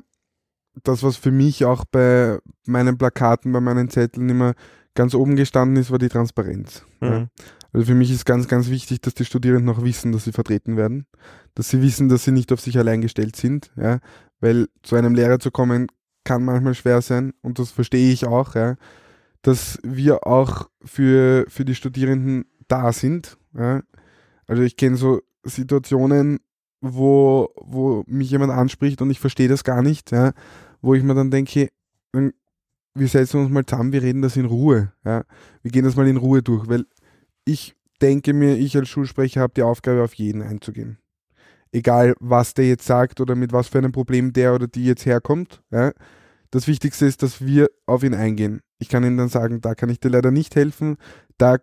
das, was für mich auch bei meinen Plakaten, bei meinen Zetteln immer ganz oben gestanden ist, war die Transparenz. Ja. Mhm. Also für mich ist ganz, ganz wichtig, dass die Studierenden auch wissen, dass sie vertreten werden, dass sie wissen, dass sie nicht auf sich allein gestellt sind, ja, weil zu einem Lehrer zu kommen kann manchmal schwer sein und das verstehe ich auch, ja, dass wir auch für, für die Studierenden da sind. Ja. Also ich kenne so Situationen, wo, wo mich jemand anspricht und ich verstehe das gar nicht, ja, wo ich mir dann denke, wir setzen uns mal zusammen, wir reden das in Ruhe. Ja. Wir gehen das mal in Ruhe durch, weil ich denke mir, ich als Schulsprecher habe die Aufgabe, auf jeden einzugehen. Egal, was der jetzt sagt oder mit was für einem Problem der oder die jetzt herkommt. Ja. Das Wichtigste ist, dass wir auf ihn eingehen. Ich kann ihm dann sagen, da kann ich dir leider nicht helfen, da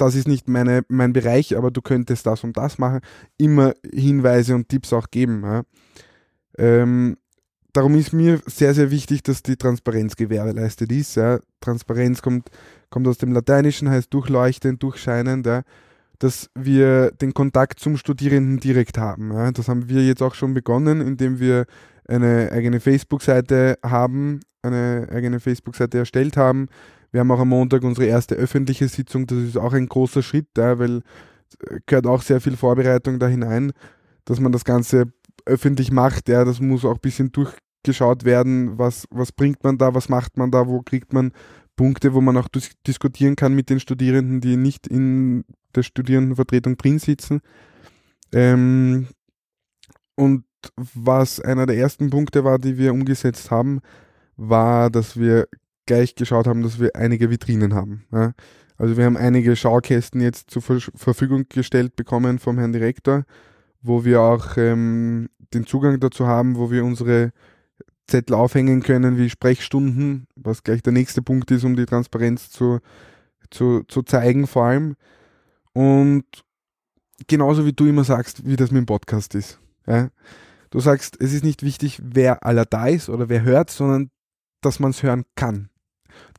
das ist nicht meine, mein Bereich, aber du könntest das und das machen. Immer Hinweise und Tipps auch geben. Ja. Ähm, darum ist mir sehr, sehr wichtig, dass die Transparenz gewährleistet ist. Ja. Transparenz kommt, kommt aus dem Lateinischen, heißt durchleuchtend, durchscheinend, ja. dass wir den Kontakt zum Studierenden direkt haben. Das haben wir jetzt auch schon begonnen, indem wir eine eigene Facebook-Seite haben, eine eigene Facebook-Seite erstellt haben, wir haben auch am Montag unsere erste öffentliche Sitzung. Das ist auch ein großer Schritt, ja, weil äh, gehört auch sehr viel Vorbereitung da hinein, dass man das Ganze öffentlich macht. Ja, das muss auch ein bisschen durchgeschaut werden, was, was bringt man da, was macht man da, wo kriegt man Punkte, wo man auch dis diskutieren kann mit den Studierenden, die nicht in der Studierendenvertretung drin sitzen. Ähm, und was einer der ersten Punkte war, die wir umgesetzt haben, war, dass wir gleich geschaut haben, dass wir einige Vitrinen haben. Ja. Also wir haben einige Schaukästen jetzt zur Ver Verfügung gestellt bekommen vom Herrn Direktor, wo wir auch ähm, den Zugang dazu haben, wo wir unsere Zettel aufhängen können wie Sprechstunden, was gleich der nächste Punkt ist, um die Transparenz zu, zu, zu zeigen vor allem. Und genauso wie du immer sagst, wie das mit dem Podcast ist. Ja? Du sagst, es ist nicht wichtig, wer aller da ist oder wer hört, sondern dass man es hören kann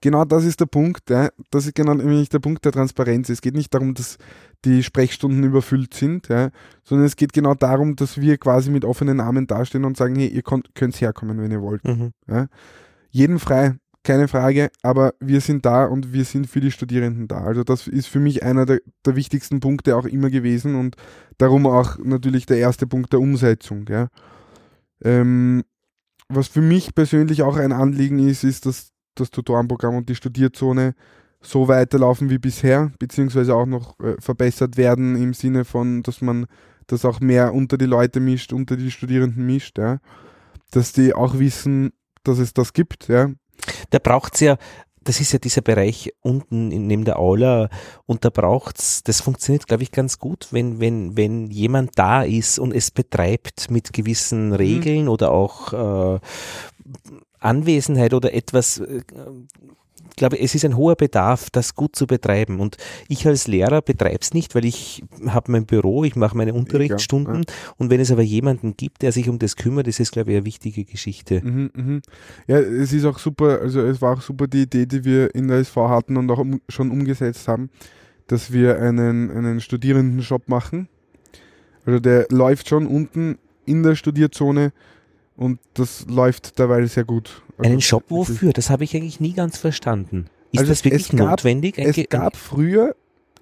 genau das ist der Punkt. Ja. Das ist genau nämlich der Punkt der Transparenz. Es geht nicht darum, dass die Sprechstunden überfüllt sind, ja, sondern es geht genau darum, dass wir quasi mit offenen Armen dastehen und sagen, hey, ihr könnt herkommen, wenn ihr wollt. Mhm. Ja. Jeden frei, keine Frage, aber wir sind da und wir sind für die Studierenden da. Also das ist für mich einer der, der wichtigsten Punkte auch immer gewesen und darum auch natürlich der erste Punkt der Umsetzung. Ja. Ähm, was für mich persönlich auch ein Anliegen ist, ist, dass das Tutorenprogramm und die Studierzone so weiterlaufen wie bisher, beziehungsweise auch noch äh, verbessert werden im Sinne von, dass man das auch mehr unter die Leute mischt, unter die Studierenden mischt, ja. Dass die auch wissen, dass es das gibt, ja. Da braucht es ja, das ist ja dieser Bereich unten in, neben der Aula und da braucht es, das funktioniert, glaube ich, ganz gut, wenn, wenn, wenn jemand da ist und es betreibt mit gewissen mhm. Regeln mhm. oder auch äh, Anwesenheit oder etwas, äh, ich glaube, es ist ein hoher Bedarf, das gut zu betreiben. Und ich als Lehrer betreibe es nicht, weil ich habe mein Büro, ich mache meine Unterrichtsstunden. Ja, ja. Und wenn es aber jemanden gibt, der sich um das kümmert, ist es, glaube ich, eine wichtige Geschichte. Mhm, mh. Ja, es ist auch super, also es war auch super die Idee, die wir in der SV hatten und auch um, schon umgesetzt haben, dass wir einen, einen Studierendenshop machen. Also der läuft schon unten in der Studierzone und das läuft dabei sehr gut. Einen Shop wofür? Das habe ich eigentlich nie ganz verstanden. Ist also das wirklich es gab, notwendig? Es gab früher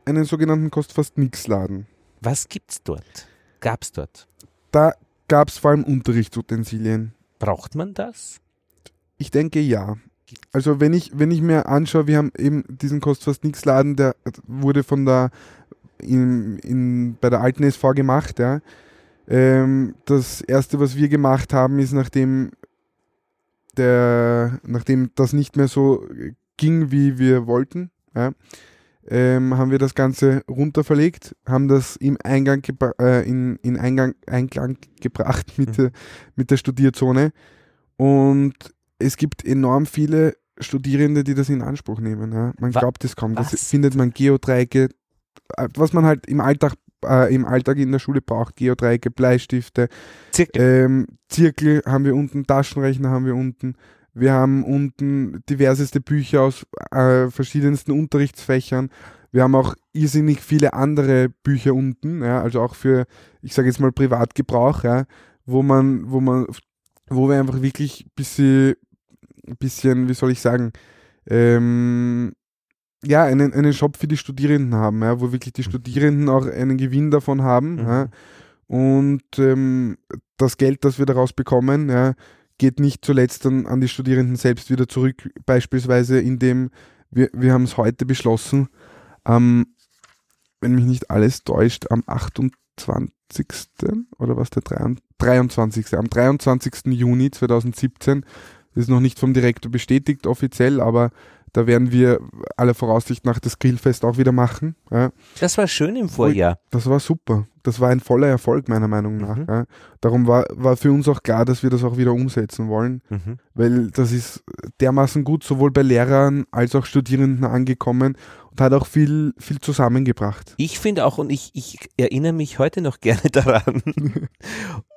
einen sogenannten Kost fast nix Laden. Was gibt's dort? Gab's dort? Da gab es vor allem Unterrichtsutensilien. Braucht man das? Ich denke ja. Also wenn ich, wenn ich mir anschaue, wir haben eben diesen Kost fast nix Laden, der wurde von der in, in, bei der alten SV gemacht, ja. Ähm, das erste, was wir gemacht haben, ist nachdem der, nachdem das nicht mehr so ging, wie wir wollten, ja, ähm, haben wir das Ganze runter verlegt, haben das im Eingang äh, in, in Eingang, Einklang gebracht mit, mhm. der, mit der Studierzone. Und es gibt enorm viele Studierende, die das in Anspruch nehmen. Ja. Man Wa glaubt es kaum. Das findet man Geodreiecke, äh, was man halt im Alltag äh, im Alltag in der Schule braucht. Geodreiecke, Bleistifte, Zirkel. Ähm, Zirkel haben wir unten, Taschenrechner haben wir unten. Wir haben unten diverseste Bücher aus äh, verschiedensten Unterrichtsfächern. Wir haben auch irrsinnig viele andere Bücher unten, ja, also auch für, ich sage jetzt mal Privatgebrauch, ja, wo man, wo man, wo wir einfach wirklich ein bisschen, bisschen, wie soll ich sagen, ähm, ja, einen, einen Shop für die Studierenden haben, ja, wo wirklich die mhm. Studierenden auch einen Gewinn davon haben. Mhm. Ja. Und ähm, das Geld, das wir daraus bekommen, ja, geht nicht zuletzt dann an die Studierenden selbst wieder zurück, beispielsweise indem wir, wir haben es heute beschlossen, ähm, wenn mich nicht alles täuscht, am 28. oder was der 23. Am 23. Juni 2017, das ist noch nicht vom Direktor bestätigt offiziell, aber da werden wir aller Voraussicht nach das Grillfest auch wieder machen. Ja. Das war schön im Vorjahr. Das war super. Das war ein voller Erfolg meiner Meinung nach. Mhm. Ja. Darum war, war für uns auch klar, dass wir das auch wieder umsetzen wollen, mhm. weil das ist dermaßen gut sowohl bei Lehrern als auch Studierenden angekommen und hat auch viel, viel zusammengebracht. Ich finde auch, und ich, ich erinnere mich heute noch gerne daran.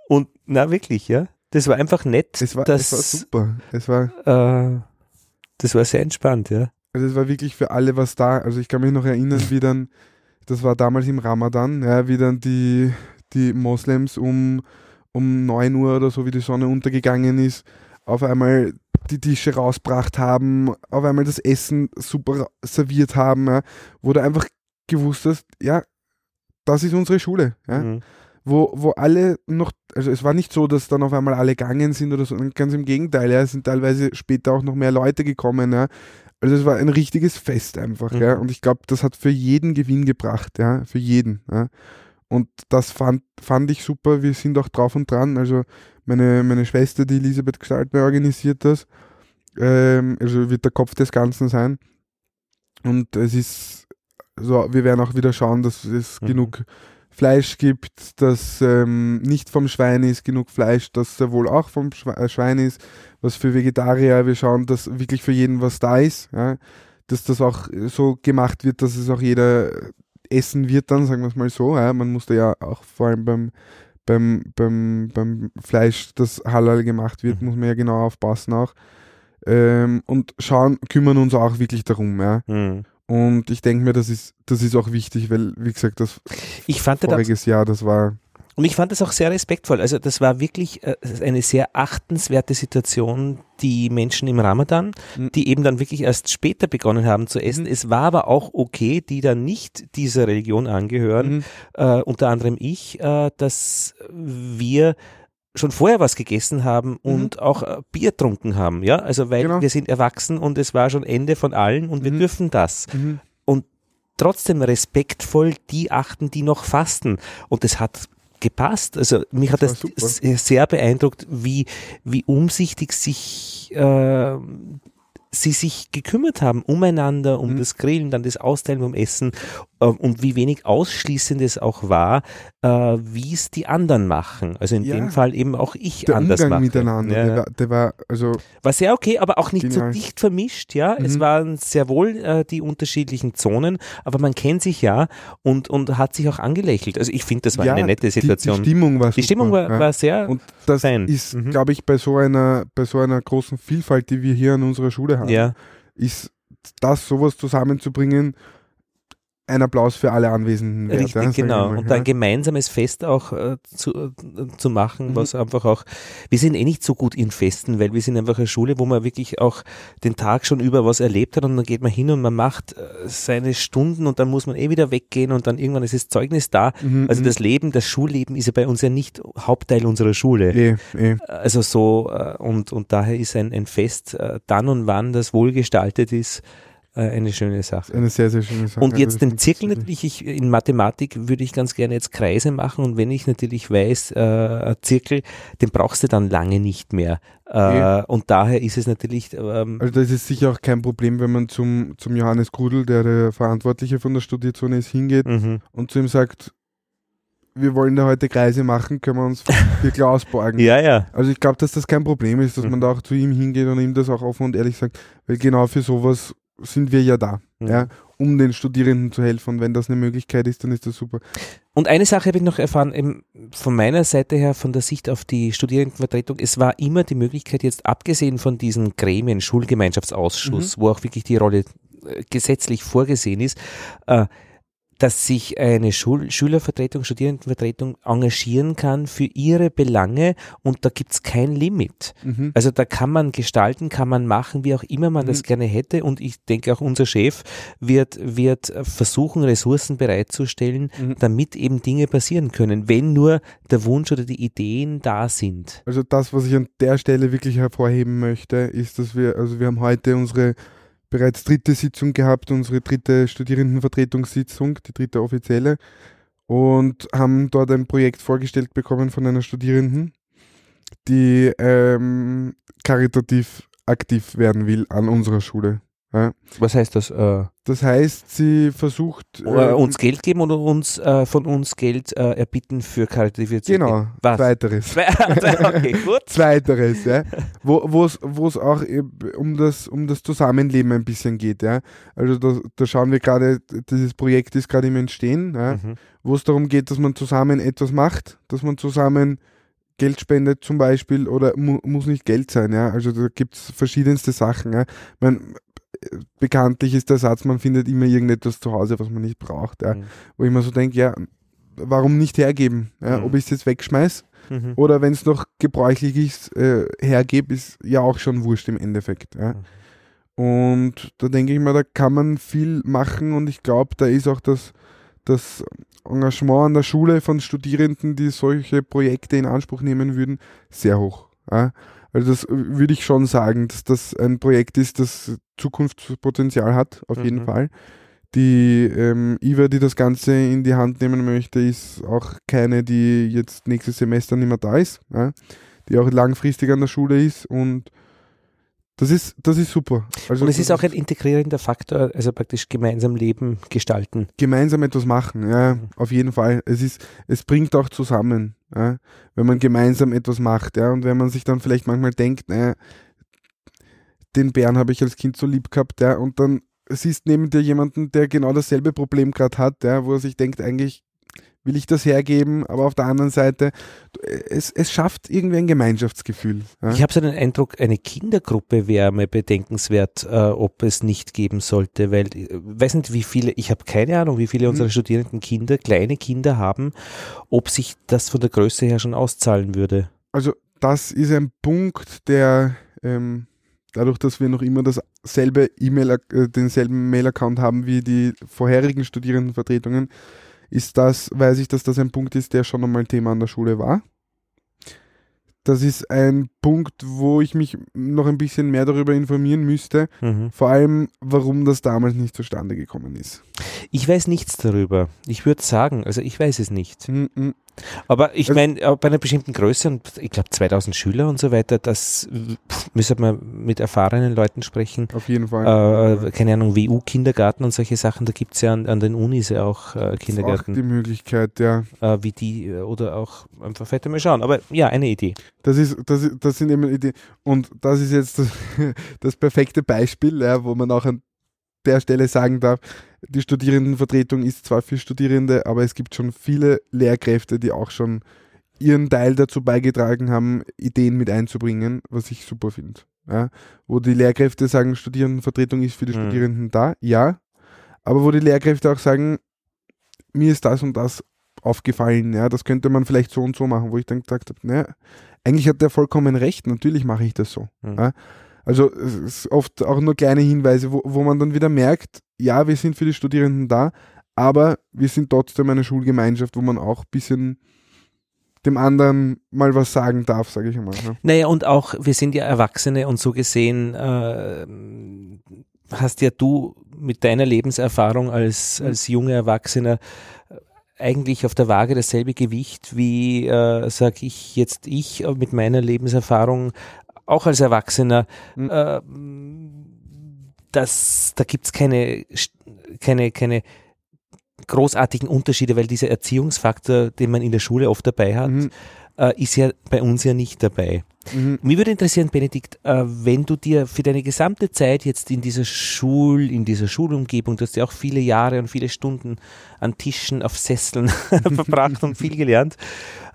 und na wirklich, ja. Das war einfach nett. Es war, dass, es war super. Es war. Äh, das war sehr entspannt, ja. Also es war wirklich für alle was da. Also ich kann mich noch erinnern, wie dann, das war damals im Ramadan, ja, wie dann die, die Moslems um, um 9 Uhr oder so, wie die Sonne untergegangen ist, auf einmal die Tische rausgebracht haben, auf einmal das Essen super serviert haben, ja, wo du einfach gewusst hast, ja, das ist unsere Schule. Ja. Mhm wo, wo alle noch, also es war nicht so, dass dann auf einmal alle gegangen sind oder so, ganz im Gegenteil, ja, es sind teilweise später auch noch mehr Leute gekommen, ja. Also es war ein richtiges Fest einfach, mhm. ja. Und ich glaube, das hat für jeden Gewinn gebracht, ja, für jeden, ja. Und das fand, fand ich super. Wir sind auch drauf und dran. Also meine, meine Schwester, die Elisabeth Gestaltner, organisiert das. Ähm, also wird der Kopf des Ganzen sein. Und es ist so, wir werden auch wieder schauen, dass es mhm. genug Fleisch gibt, das ähm, nicht vom Schwein ist, genug Fleisch, das sehr wohl auch vom äh, Schwein ist, was für Vegetarier, wir schauen, dass wirklich für jeden was da ist, ja, dass das auch so gemacht wird, dass es auch jeder essen wird dann, sagen wir es mal so. Ja. Man muss da ja auch vor allem beim, beim, beim, beim Fleisch, das halal gemacht wird, mhm. muss man ja genau aufpassen auch. Ähm, und schauen, kümmern uns auch wirklich darum. Ja. Mhm. Und ich denke mir, das ist, das ist auch wichtig, weil, wie gesagt, das ich fand voriges das, Jahr, das war. Und ich fand das auch sehr respektvoll. Also das war wirklich äh, eine sehr achtenswerte Situation, die Menschen im Ramadan, mhm. die eben dann wirklich erst später begonnen haben zu essen. Mhm. Es war aber auch okay, die dann nicht dieser Religion angehören, mhm. äh, unter anderem ich, äh, dass wir schon vorher was gegessen haben und mhm. auch äh, Bier trunken haben, ja, also weil genau. wir sind erwachsen und es war schon Ende von allen und wir mhm. dürfen das. Mhm. Und trotzdem respektvoll die achten, die noch fasten. Und das hat gepasst. Also mich das hat das sehr beeindruckt, wie, wie umsichtig sich äh, sie sich gekümmert haben umeinander, um mhm. das Grillen, dann das Austeilen vom Essen äh, und wie wenig ausschließend es auch war, äh, wie es die anderen machen. Also in ja. dem Fall eben auch ich der anders Umgang mache. miteinander, ja. der, war, der, war, also war sehr okay, aber auch nicht genial. so dicht vermischt. Ja, mhm. es waren sehr wohl äh, die unterschiedlichen Zonen, aber man kennt sich ja und und hat sich auch angelächelt. Also ich finde, das war ja, eine nette Situation. Die, die Stimmung war Die super, Stimmung war, war sehr und das fein. ist, mhm. glaube ich, bei so einer bei so einer großen Vielfalt, die wir hier an unserer Schule haben, ist das sowas zusammenzubringen ein Applaus für alle Anwesenden. Richtig, ja, genau. Und ja. ein gemeinsames Fest auch äh, zu, äh, zu machen, mhm. was einfach auch, wir sind eh nicht so gut in Festen, weil wir sind einfach eine Schule, wo man wirklich auch den Tag schon über was erlebt hat und dann geht man hin und man macht äh, seine Stunden und dann muss man eh wieder weggehen und dann irgendwann ist das Zeugnis da. Mhm. Also mhm. das Leben, das Schulleben ist ja bei uns ja nicht Hauptteil unserer Schule. Eh, eh. Also so, äh, und, und daher ist ein, ein Fest äh, dann und wann das wohlgestaltet ist, eine schöne Sache. Eine sehr, sehr schöne Sache. Und jetzt den Zirkel natürlich, ich, in Mathematik würde ich ganz gerne jetzt Kreise machen und wenn ich natürlich weiß, äh, Zirkel, den brauchst du dann lange nicht mehr. Äh, und daher ist es natürlich. Ähm, also, das ist sicher auch kein Problem, wenn man zum, zum Johannes Grudel, der der Verantwortliche von der Studierzone ist, hingeht mhm. und zu ihm sagt, wir wollen da heute Kreise machen, können wir uns für Klaus borgen. ja, ja. Also ich glaube, dass das kein Problem ist, dass mhm. man da auch zu ihm hingeht und ihm das auch offen und ehrlich sagt, weil genau für sowas sind wir ja da, mhm. ja, um den Studierenden zu helfen. Und wenn das eine Möglichkeit ist, dann ist das super. Und eine Sache habe ich noch erfahren, eben von meiner Seite her, von der Sicht auf die Studierendenvertretung, es war immer die Möglichkeit, jetzt abgesehen von diesen Gremien, Schulgemeinschaftsausschuss, mhm. wo auch wirklich die Rolle äh, gesetzlich vorgesehen ist, äh, dass sich eine Schul Schülervertretung, Studierendenvertretung engagieren kann für ihre Belange und da gibt's kein Limit. Mhm. Also da kann man gestalten, kann man machen, wie auch immer man das Mhm. gerne hätte und ich denke auch unser Chef wird, wird versuchen, Ressourcen bereitzustellen, Mhm. damit eben Dinge passieren können, wenn nur der Wunsch oder die Ideen da sind. Also das, was ich an der Stelle wirklich hervorheben möchte, ist, dass wir, also wir haben heute unsere bereits dritte Sitzung gehabt, unsere dritte Studierendenvertretungssitzung, die dritte offizielle, und haben dort ein Projekt vorgestellt bekommen von einer Studierenden, die ähm, karitativ aktiv werden will an unserer Schule. Ja. Was heißt das? Äh, Das heißt, sie versucht äh, uns Geld geben oder uns äh, von uns Geld äh, erbitten für karitative Zwecke? genau, Was? zweiteres. Zwei- okay, gut. Zweiteres, ja. Wo es auch eben um das, um das Zusammenleben ein bisschen geht, ja. Also da, da schauen wir gerade, dieses Projekt ist gerade im Entstehen, ja, Mhm. wo es darum geht, dass man zusammen etwas macht, dass man zusammen Geld spendet zum Beispiel oder mu muss nicht Geld sein, ja. Also da gibt es verschiedenste Sachen, ja. Man, bekanntlich ist der Satz, man findet immer irgendetwas zu Hause, was man nicht braucht, ja. Mhm. Wo ich mir so denke, ja, warum nicht hergeben? Ja? Mhm. Ob ich es jetzt wegschmeiß Mhm. oder wenn es noch gebräuchlich ist, äh, hergebe, ist ja auch schon wurscht im Endeffekt. Ja. Und da denke ich mir, da kann man viel machen und ich glaube, da ist auch das, das Engagement an der Schule von Studierenden, die solche Projekte in Anspruch nehmen würden, sehr hoch. Ja. Also das würde ich schon sagen, dass das ein Projekt ist, das Zukunftspotenzial hat, auf jeden Mhm. Fall. Die ähm, Iva, die das Ganze in die Hand nehmen möchte, ist auch keine, die jetzt nächstes Semester nicht mehr da ist, ja, die auch langfristig an der Schule ist und das ist, das ist super. Also Und es ist auch ein integrierender Faktor, also praktisch gemeinsam Leben gestalten. gemeinsam etwas machen, ja, Mhm. auf jeden Fall. Es ist, es bringt auch zusammen, ja, wenn man gemeinsam etwas macht, ja, und wenn man sich dann vielleicht manchmal denkt, naja, den Bären habe ich als Kind so lieb gehabt, ja, und dann siehst neben dir jemanden, der genau dasselbe Problem gerade hat, ja, wo er sich denkt, eigentlich will ich das hergeben, aber auf der anderen Seite, es, es schafft irgendwie ein Gemeinschaftsgefühl. Ja. Ich habe so den Eindruck, eine Kindergruppe wäre mir bedenkenswert, äh, ob es nicht geben sollte, weil ich weiß nicht, wie viele, ich habe keine Ahnung, wie viele unserer Mhm. Studierenden Kinder, kleine Kinder haben, ob sich das von der Größe her schon auszahlen würde. Also das ist ein Punkt, der ähm, dadurch, dass wir noch immer dasselbe E-Mail, äh, denselben Mail-Account haben wie die vorherigen Studierendenvertretungen, ist das, weiß ich, dass das ein Punkt ist, der schon einmal Thema an der Schule war. Das ist ein Punkt, wo ich mich noch ein bisschen mehr darüber informieren müsste, Mhm. vor allem, warum das damals nicht zustande gekommen ist. Ich weiß nichts darüber. Ich würde sagen, also ich weiß es nicht. Mm. Aber ich Also- meine, bei einer bestimmten Größe und ich glaube 2000 Schüler und so weiter, das müsste man mit erfahrenen Leuten sprechen. Auf jeden Fall. Äh, keine Ahnung, WU-Kindergarten und solche Sachen, da gibt es ja an, an den Unis ja auch äh, ist auch Kindergärten, die Möglichkeit, ja. äh, wie die äh, oder auch einfach weiter mal schauen. Aber ja, eine Idee. Das ist, das, das sind eben Ideen. Und das ist jetzt das, das perfekte Beispiel, ja, wo man auch an der Stelle sagen darf, die Studierendenvertretung ist zwar für Studierende, aber es gibt schon viele Lehrkräfte, die auch schon ihren Teil dazu beigetragen haben, Ideen mit einzubringen, was ich super finde. Ja. Wo die Lehrkräfte sagen, Studierendenvertretung ist für die Mhm. Studierenden da, ja. Aber wo die Lehrkräfte auch sagen, mir ist das und das aufgefallen, ja, das könnte man vielleicht so und so machen, wo ich dann gesagt habe, naja, eigentlich hat der vollkommen recht, natürlich mache ich das so. Mhm. Ja. Also es ist oft auch nur kleine Hinweise, wo, wo man dann wieder merkt, ja, wir sind für die Studierenden da, aber wir sind trotzdem eine Schulgemeinschaft, wo man auch ein bisschen dem anderen mal was sagen darf, sage ich einmal. Ne? Naja, und auch, wir sind ja Erwachsene und so gesehen äh, hast ja du mit deiner Lebenserfahrung als, Mhm. als junger Erwachsener eigentlich auf der Waage dasselbe Gewicht wie, äh, sag ich jetzt ich äh, mit meiner Lebenserfahrung auch als Erwachsener. Mhm. Äh, das, da gibt's keine, keine, keine großartigen Unterschiede, weil dieser Erziehungsfaktor, den man in der Schule oft dabei hat, Mhm. äh, ist ja bei uns ja nicht dabei. Mhm. Mich würde interessieren, Benedikt, äh, wenn du dir für deine gesamte Zeit jetzt in dieser Schul, in dieser Schulumgebung, du hast ja auch viele Jahre und viele Stunden an Tischen, auf Sesseln verbracht und viel gelernt.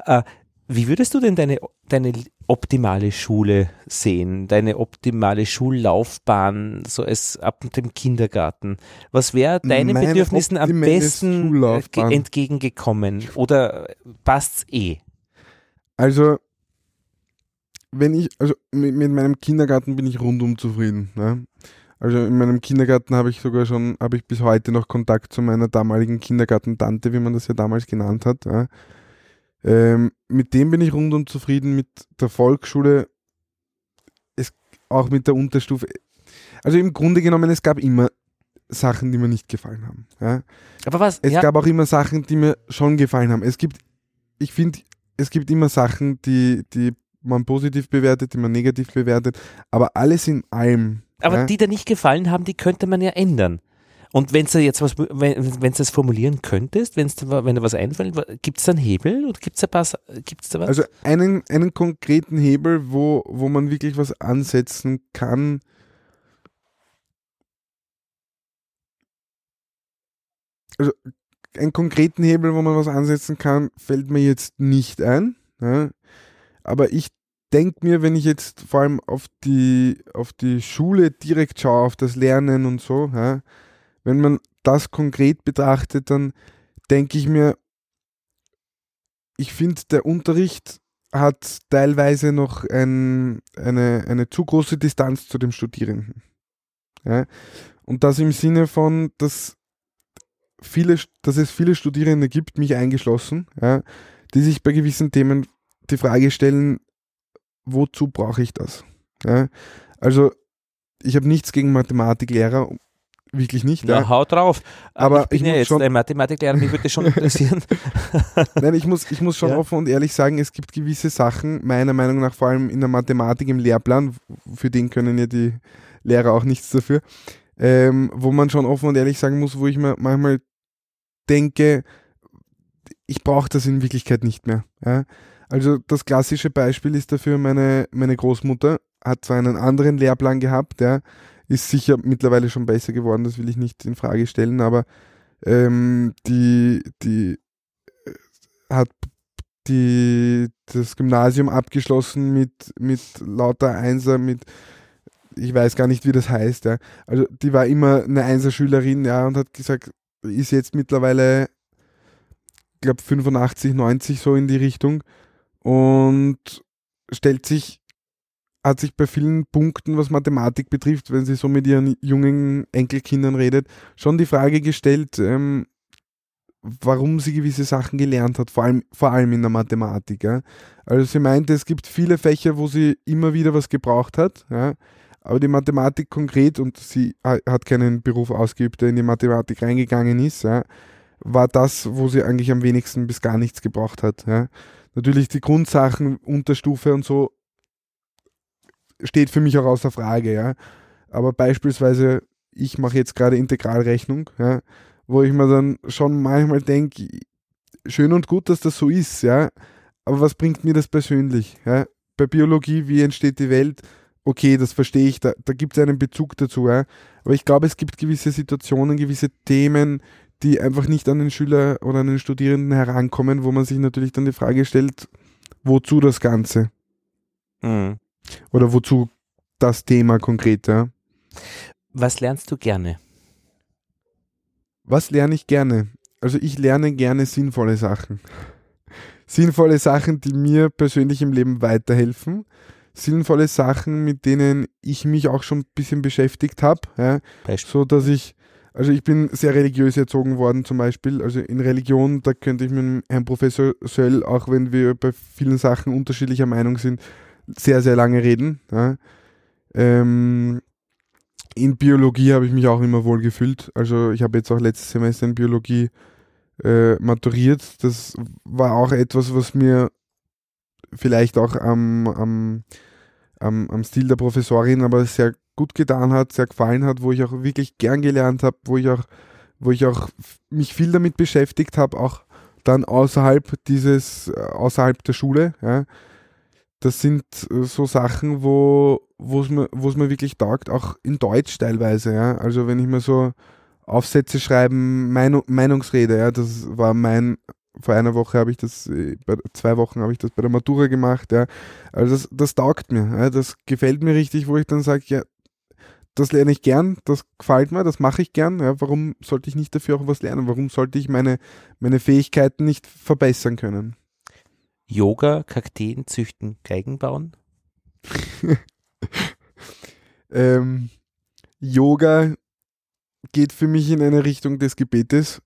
Äh, wie würdest du denn deine, deine optimale Schule sehen, deine optimale Schullaufbahn, so als ab dem Kindergarten? Was wäre deinen Meine Bedürfnissen am besten entgegengekommen? Oder passt's eh? Also, wenn ich, also mit, mit meinem Kindergarten bin ich rundum zufrieden. Ne? Also in meinem Kindergarten habe ich sogar schon, habe ich bis heute noch Kontakt zu meiner damaligen Kindergartentante, wie man das ja damals genannt hat. Ja? Ähm, mit dem bin ich rundum zufrieden, mit der Volksschule, es, auch mit der Unterstufe. Also im Grunde genommen, es gab immer Sachen, die mir nicht gefallen haben. Ja? Aber was? Es ja, gab auch immer Sachen, die mir schon gefallen haben. Es gibt, ich finde, es gibt immer Sachen, die, die man positiv bewertet, die man negativ bewertet, aber alles in allem. aber ja, die dir nicht gefallen haben, die könnte man ja ändern. Und wenn du jetzt was, wenn du das formulieren könntest, wenn's, wenn dir was einfällt, gibt es da einen Hebel oder gibt es da da was? also einen, einen konkreten Hebel, wo, wo man wirklich was ansetzen kann. Also einen konkreten Hebel, wo man was ansetzen kann, fällt mir jetzt nicht ein. Ja. Aber ich denke mir, wenn ich jetzt vor allem auf die, auf die Schule direkt schaue, auf das Lernen und so, ja, wenn man das konkret betrachtet, dann denke ich mir, ich finde, der Unterricht hat teilweise noch ein, eine, eine zu große Distanz zu dem Studierenden. Ja? Und das im Sinne von, dass, viele, dass es viele Studierende gibt, mich eingeschlossen, ja, die sich bei gewissen Themen die Frage stellen, wozu brauche ich das? Ja? Also ich habe nichts gegen Mathematiklehrer, wirklich nicht. Na, ja. hau drauf. Aber ich bin ich ja muss jetzt schon- ein Mathematiklehrer, mich würde das schon interessieren. Nein, ich muss, ich muss schon Ja. offen und ehrlich sagen, es gibt gewisse Sachen, meiner Meinung nach vor allem in der Mathematik im Lehrplan, für den können ja die Lehrer auch nichts dafür, ähm, wo man schon offen und ehrlich sagen muss, wo ich mir manchmal denke, ich brauche das in Wirklichkeit nicht mehr. Ja? Also das klassische Beispiel ist dafür meine, meine Großmutter, hat zwar einen anderen Lehrplan gehabt, ja, ist sicher mittlerweile schon besser geworden, das will ich nicht in Frage stellen, aber ähm, die, die äh, hat die, das Gymnasium abgeschlossen mit, mit lauter Einser, mit ich weiß gar nicht, wie das heißt, ja. Also die war immer eine Einserschülerin, ja, und hat gesagt, ist jetzt mittlerweile, glaube 85, 90 so in die Richtung und stellt sich, hat sich bei vielen Punkten, was Mathematik betrifft, wenn sie so mit ihren jungen Enkelkindern redet, schon die Frage gestellt, ähm, warum sie gewisse Sachen gelernt hat, vor allem, vor allem in der Mathematik. Ja. Also sie meinte, es gibt viele Fächer, wo sie immer wieder was gebraucht hat, ja, aber die Mathematik konkret, und sie ha- hat keinen Beruf ausgeübt, der in die Mathematik reingegangen ist, ja, war das, wo sie eigentlich am wenigsten bis gar nichts gebraucht hat. Natürlich die Grundsachen, Unterstufe und so, steht für mich auch außer Frage, ja. Aber beispielsweise, ich mache jetzt gerade Integralrechnung, ja, wo ich mir dann schon manchmal denke, schön und gut, dass das so ist, ja, aber was bringt mir das persönlich? Ja? Bei Biologie, wie entsteht die Welt? Okay, das verstehe ich, da, da gibt es einen Bezug dazu, ja? aber ich glaube, es gibt gewisse Situationen, gewisse Themen, die einfach nicht an den Schüler oder an den Studierenden herankommen, wo man sich natürlich dann die Frage stellt, wozu das Ganze? Hm. Oder wozu das Thema konkret, ja? Was lernst du gerne? Was lerne ich gerne? Also ich lerne gerne sinnvolle Sachen. Sinnvolle Sachen, die mir persönlich im Leben weiterhelfen. Sinnvolle Sachen, mit denen ich mich auch schon ein bisschen beschäftigt habe. Ja? So dass ich, also ich bin sehr religiös erzogen worden zum Beispiel. Also in Religion, da könnte ich mit Herrn Professor Söll, auch wenn wir bei vielen Sachen unterschiedlicher Meinung sind, sehr, sehr lange reden. Ja? Ähm, in Biologie habe ich mich auch immer wohl gefühlt. Also ich habe jetzt auch letztes Semester in Biologie äh, maturiert. Das war auch etwas, was mir vielleicht auch am, am, am, am Stil der Professorin aber sehr gut getan hat, sehr gefallen hat, wo ich auch wirklich gern gelernt habe, wo ich auch, wo ich auch mich viel damit beschäftigt habe, auch dann außerhalb dieses, äh, außerhalb der Schule. Ja. Das sind äh, so Sachen, wo es mir, wo's mir wirklich taugt, auch in Deutsch teilweise. Ja. Also wenn ich mir so Aufsätze schreiben, Meinung, Meinungsrede, ja, das war mein vor einer Woche habe ich das, äh, zwei Wochen habe ich das bei der Matura gemacht, ja. Also das, das taugt mir, ja. das gefällt mir richtig, wo ich dann sage, ja, das lerne ich gern, das gefällt mir, das mache ich gern. Ja, warum sollte ich nicht dafür auch was lernen? Warum sollte ich meine, meine Fähigkeiten nicht verbessern können? Yoga, Kakteen züchten, Geigen bauen? ähm, Yoga geht für mich in eine Richtung des Gebetes.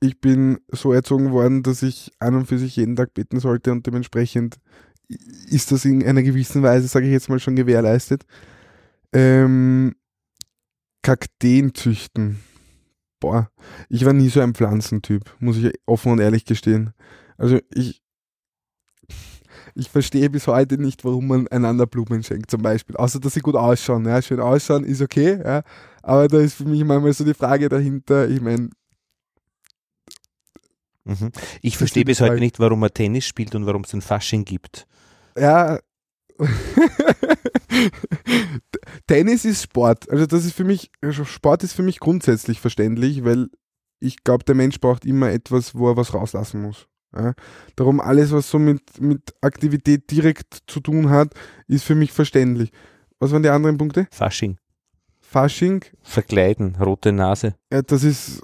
Ich bin so erzogen worden, dass ich an und für sich jeden Tag beten sollte und dementsprechend ist das in einer gewissen Weise, sage ich jetzt mal, schon gewährleistet. Ähm, Kakteen züchten. Boah, ich war nie so ein Pflanzentyp, muss ich offen und ehrlich gestehen. Also ich, ich verstehe bis heute nicht, warum man einander Blumen schenkt, zum Beispiel. Außer, dass sie gut ausschauen. Ja, schön ausschauen ist okay, ja. Aber da ist für mich manchmal so die Frage dahinter, ich meine. Mhm. Ich verstehe bis heute nicht, warum man Tennis spielt und warum es ein Fasching gibt. Ja. Tennis ist Sport. Also das ist für mich, also Sport ist für mich grundsätzlich verständlich, weil ich glaube, der Mensch braucht immer etwas, wo er was rauslassen muss. Ja. Darum alles, was so mit, mit Aktivität direkt zu tun hat, ist für mich verständlich. Was waren die anderen Punkte? Fasching. Fasching. Verkleiden, rote Nase. Ja, das ist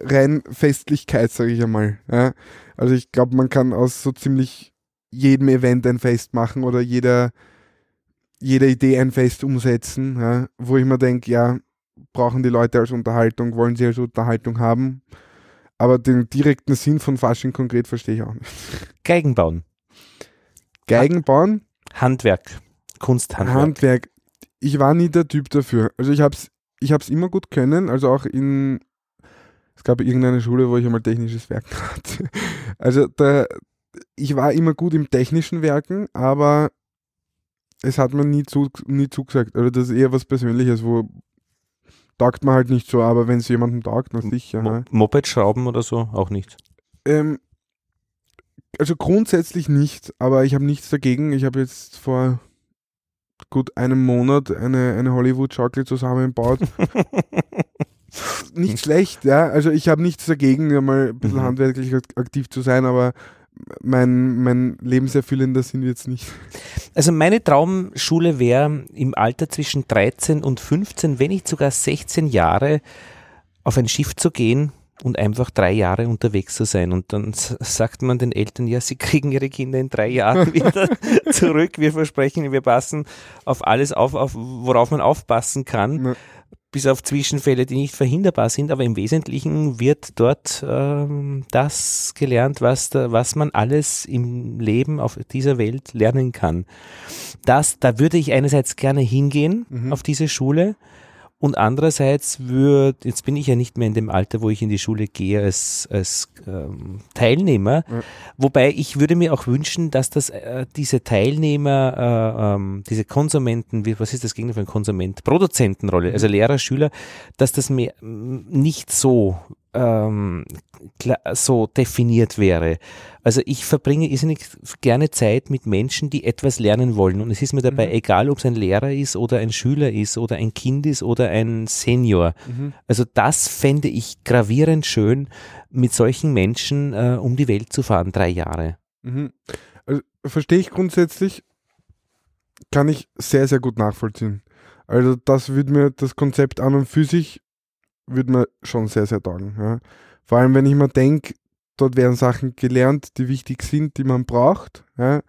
rein Festlichkeit, sage ich einmal. Ja. Also ich glaube, man kann aus so ziemlich jedem Event ein Fest machen oder jeder, jeder Idee ein Fest umsetzen, ja, wo ich mir denke, ja, brauchen die Leute als Unterhaltung, wollen sie als Unterhaltung haben. Aber den direkten Sinn von Fasching konkret verstehe ich auch nicht. Geigen bauen. Geigen bauen? Handwerk. Kunsthandwerk. Handwerk. Ich war nie der Typ dafür. Also ich habe es ich hab's immer gut können, also auch in, es gab irgendeine Schule, wo ich einmal technisches Werk hatte. Also da, ich war immer gut im technischen Werken, aber es hat mir nie, zu, nie zugesagt. Also das ist eher was Persönliches, wo taugt man halt nicht so, aber wenn es jemandem taugt, dann sicher. Mo Moped schrauben oder so auch nicht? Ähm, also grundsätzlich nicht, aber ich habe nichts dagegen. Ich habe jetzt vor gut einem Monat eine, eine Hollywood-Schaukel zusammengebaut. nicht schlecht, ja. Also ich habe nichts dagegen, mal ein bisschen mhm. handwerklich aktiv zu sein, aber mein, mein lebenserfüllender sind wir jetzt nicht. Also meine Traumschule wäre im Alter zwischen 13 und 15, wenn nicht sogar 16 Jahre, auf ein Schiff zu gehen und einfach drei Jahre unterwegs zu sein. Und dann sagt man den Eltern, ja, sie kriegen ihre Kinder in drei Jahren wieder zurück. Wir versprechen, wir passen auf alles auf, auf worauf man aufpassen kann. Ja bis auf Zwischenfälle, die nicht verhinderbar sind, aber im Wesentlichen wird dort ähm, das gelernt, was, da, was man alles im Leben auf dieser Welt lernen kann. Das, da würde ich einerseits gerne hingehen mhm. auf diese Schule und andererseits würde, jetzt bin ich ja nicht mehr in dem Alter, wo ich in die Schule gehe als, als ähm, Teilnehmer, ja. wobei ich würde mir auch wünschen, dass das äh, diese Teilnehmer, äh, ähm, diese Konsumenten, wie, was ist das Gegenteil von Konsument? Produzentenrolle, also mhm. Lehrer, Schüler, dass das mehr nicht so ähm, so definiert wäre. Also ich verbringe irrsinnig gerne Zeit mit Menschen, die etwas lernen wollen. Und es ist mir dabei mhm. egal, ob es ein Lehrer ist oder ein Schüler ist oder ein Kind ist oder ein Senior. Mhm. Also das fände ich gravierend schön, mit solchen Menschen äh, um die Welt zu fahren, drei Jahre. Mhm. Also, verstehe ich grundsätzlich, kann ich sehr, sehr gut nachvollziehen. Also das würde mir das Konzept an und für sich würde mir schon sehr, sehr taugen. Ja. Vor allem, wenn ich mir denke, dort werden Sachen gelernt, die wichtig sind, die man braucht. Ja.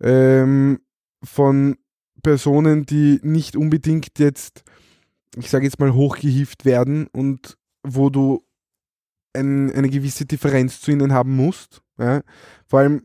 Ähm, von Personen, die nicht unbedingt jetzt, ich sage jetzt mal, hochgehieft werden und wo du ein, eine gewisse Differenz zu ihnen haben musst. Ja. Vor allem,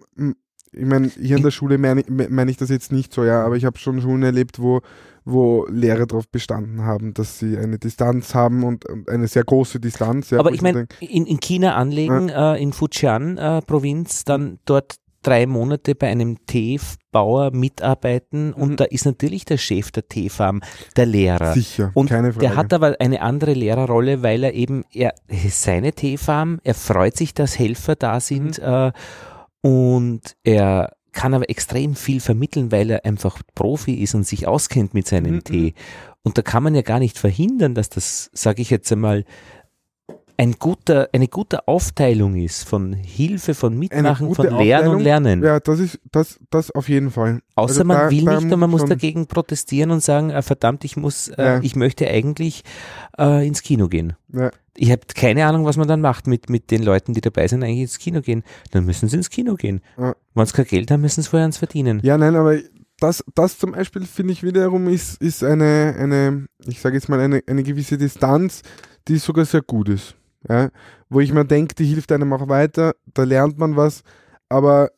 ich meine, hier in der Schule meine mein ich das jetzt nicht so, ja, aber ich habe schon Schulen erlebt, wo wo Lehrer darauf bestanden haben, dass sie eine Distanz haben und, eine sehr große Distanz. Ja, Aber ich meine, in, in, China anlegen, ja. äh, in Fujian-Provinz, äh, dann dort drei Monate bei einem Teebauer mitarbeiten und mhm. da ist natürlich der Chef der Teefarm der Lehrer. Sicher, und keine Frage. Der hat aber eine andere Lehrerrolle, weil er eben, er seine Teefarm, er freut sich, dass Helfer da sind mhm. äh, und er kann aber extrem viel vermitteln, weil er einfach Profi ist und sich auskennt mit seinem mhm. Tee. Und da kann man ja gar nicht verhindern, dass das, sage ich jetzt einmal, ein guter, eine gute Aufteilung ist von Hilfe, von Mitmachen, von Lernen und Lernen. Ja, das ist das, das auf jeden Fall. Außer Also man da- will da nicht und man muss dagegen protestieren und sagen, äh, verdammt, ich muss, äh, Ja. ich möchte eigentlich äh, ins Kino gehen. Ja. Ich habe keine Ahnung, was man dann macht mit, mit den Leuten, die dabei sind, eigentlich ins Kino gehen. Dann müssen sie ins Kino gehen. Ja. Wenn sie kein Geld haben, müssen sie vorher eins verdienen. Ja, nein, aber das, das zum Beispiel finde ich wiederum ist, ist eine, eine, ich sage jetzt mal, eine, eine gewisse Distanz, die sogar sehr gut ist. Ja? Wo ich mir denke, die hilft einem auch weiter, da lernt man was. Aber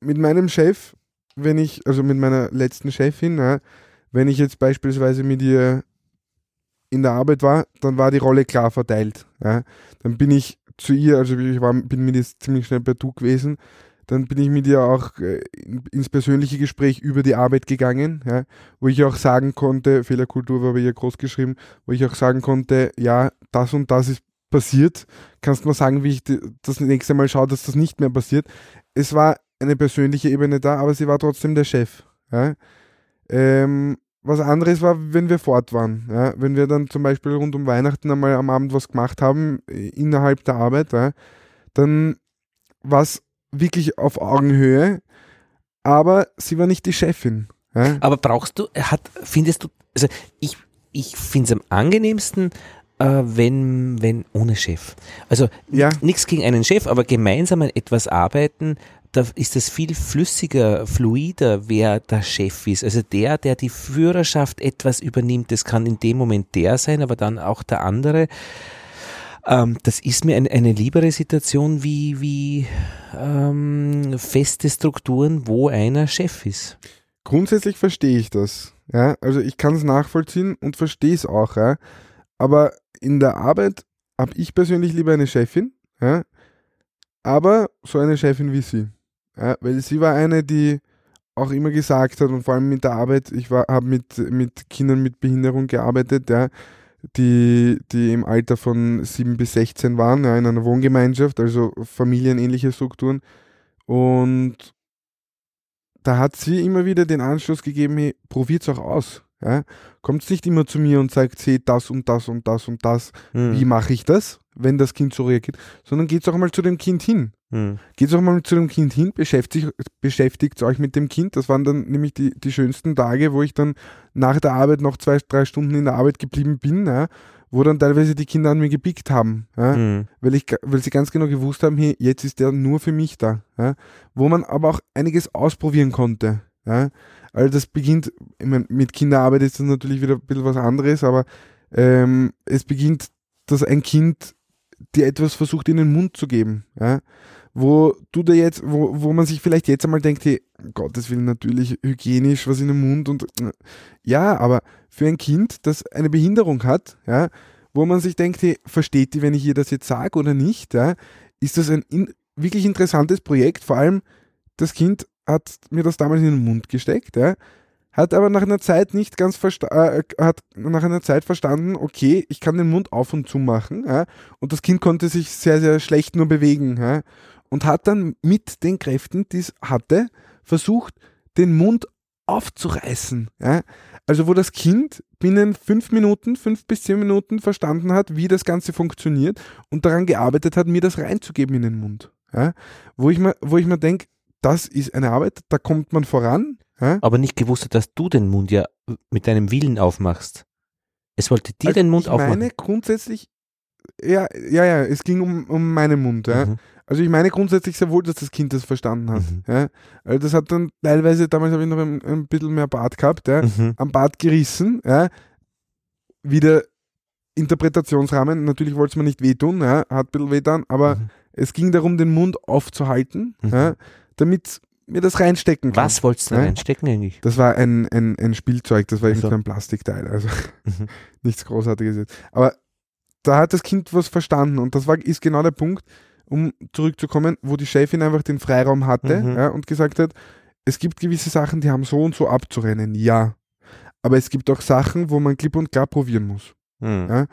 mit meinem Chef, wenn ich, also mit meiner letzten Chefin, ja, wenn ich jetzt beispielsweise mit ihr in der Arbeit war, dann war die Rolle klar verteilt. Ja? Dann bin ich zu ihr, also ich war, bin mit ihr ziemlich schnell per Du gewesen, dann bin ich mit ihr auch äh, in- ins persönliche Gespräch über die Arbeit gegangen, ja, wo ich auch sagen konnte, Fehlerkultur war bei ihr groß geschrieben, wo ich auch sagen konnte, ja, das und das ist passiert, kannst du mal sagen, wie ich das nächste Mal schaue, dass das nicht mehr passiert. Es war eine persönliche Ebene da, aber sie war trotzdem der Chef. Ja. Ähm, was anderes war, wenn wir fort waren. Ja. Wenn wir dann zum Beispiel rund um Weihnachten einmal am Abend was gemacht haben, äh, innerhalb der Arbeit, ja, dann war es wirklich auf Augenhöhe, aber sie war nicht die Chefin. Aber brauchst du, hat, findest du, also ich, ich finde es am angenehmsten, wenn, wenn ohne Chef. Also Ja. nichts gegen einen Chef, aber gemeinsam an etwas arbeiten, da ist es viel flüssiger, fluider, wer der Chef ist. Also der, der die Führerschaft etwas übernimmt, das kann in dem Moment der sein, aber dann auch der andere. Ähm, das ist mir ein, eine liebere Situation wie, wie ähm, feste Strukturen, wo einer Chef ist. Grundsätzlich verstehe ich das. Ja? Also ich kann es nachvollziehen und verstehe es auch. Ja? Aber in der Arbeit habe ich persönlich lieber eine Chefin, ja? aber so eine Chefin wie sie. Ja? Weil sie war eine, die auch immer gesagt hat und vor allem mit der Arbeit, ich habe mit, mit Kindern mit Behinderung gearbeitet, ja, die, die im Alter von 7 bis 16 waren, ja, in einer Wohngemeinschaft, also familienähnliche Strukturen. Und da hat sie immer wieder den Anschluss gegeben, hey, probiert's auch aus. Ja? Kommt nicht immer zu mir und sagt, seht das und das und das und das, Hm. wie mache ich das, wenn das Kind so reagiert, sondern geht's auch mal zu dem Kind hin. Hm. Geht's auch mal zu dem Kind hin, beschäftigt, beschäftigt euch mit dem Kind. Das waren dann nämlich die, die schönsten Tage, wo ich dann nach der Arbeit noch zwei, drei Stunden in der Arbeit geblieben bin, ja? wo dann teilweise die Kinder an mir gepickt haben. Ja? Hm. weil, ich, weil sie ganz genau gewusst haben, hey, jetzt ist der nur für mich da. Ja? Wo man aber auch einiges ausprobieren konnte. Ja? Also das beginnt, ich mein, mit Kinderarbeit ist das natürlich wieder ein bisschen was anderes, aber ähm, es beginnt, dass ein Kind dir etwas versucht in den Mund zu geben. Ja? Wo du da jetzt, wo, wo man sich vielleicht jetzt einmal denkt, hey, Gottes Willen natürlich hygienisch was in den Mund und ja, aber für ein Kind, das eine Behinderung hat, ja, wo man sich denkt, hey, versteht die, wenn ich ihr das jetzt sage oder nicht, ja, ist das ein in, wirklich interessantes Projekt. Vor allem, das Kind hat mir das damals in den Mund gesteckt, ja, hat aber nach einer Zeit nicht ganz versta äh, hat nach einer Zeit verstanden, okay, ich kann den Mund auf und zu machen, ja, und das Kind konnte sich sehr, sehr schlecht nur bewegen, ja, und hat dann mit den Kräften, die es hatte, versucht, den Mund aufzureißen, ja. Also wo das Kind binnen fünf Minuten, fünf bis zehn Minuten verstanden hat, wie das Ganze funktioniert und daran gearbeitet hat, mir das reinzugeben in den Mund. Ja? Wo ich mir, wo ich mir denke, das ist eine Arbeit, da kommt man voran. Ja? Aber nicht gewusst dass du den Mund ja mit deinem Willen aufmachst. Es wollte dir Also den Mund ich aufmachen. meine grundsätzlich, ja, ja, ja, es ging um, um meinen Mund. Ja? Mhm. Also ich meine grundsätzlich sehr wohl, dass das Kind das verstanden hat. Mhm. Ja? Also das hat dann teilweise, damals habe ich noch ein, ein bisschen mehr Bart gehabt, ja? Mhm. am Bart gerissen, ja? wieder Interpretationsrahmen, natürlich wollte es mir nicht wehtun, ja? hat ein bisschen wehtan, aber Mhm. es ging darum, den Mund aufzuhalten, Mhm. ja? Damit mir das reinstecken kann. Was wolltest du Ja? reinstecken eigentlich? Das war ein, ein, ein Spielzeug, das war Ach irgendwie ein Plastikteil, also Mhm. nichts Großartiges jetzt. Aber da hat das Kind was verstanden und das war, ist genau der Punkt, um zurückzukommen, wo die Chefin einfach den Freiraum hatte Mhm. ja, und gesagt hat, es gibt gewisse Sachen, die haben so und so abzurennen, ja. Aber es gibt auch Sachen, wo man klipp und klar probieren muss. Mhm. Ja.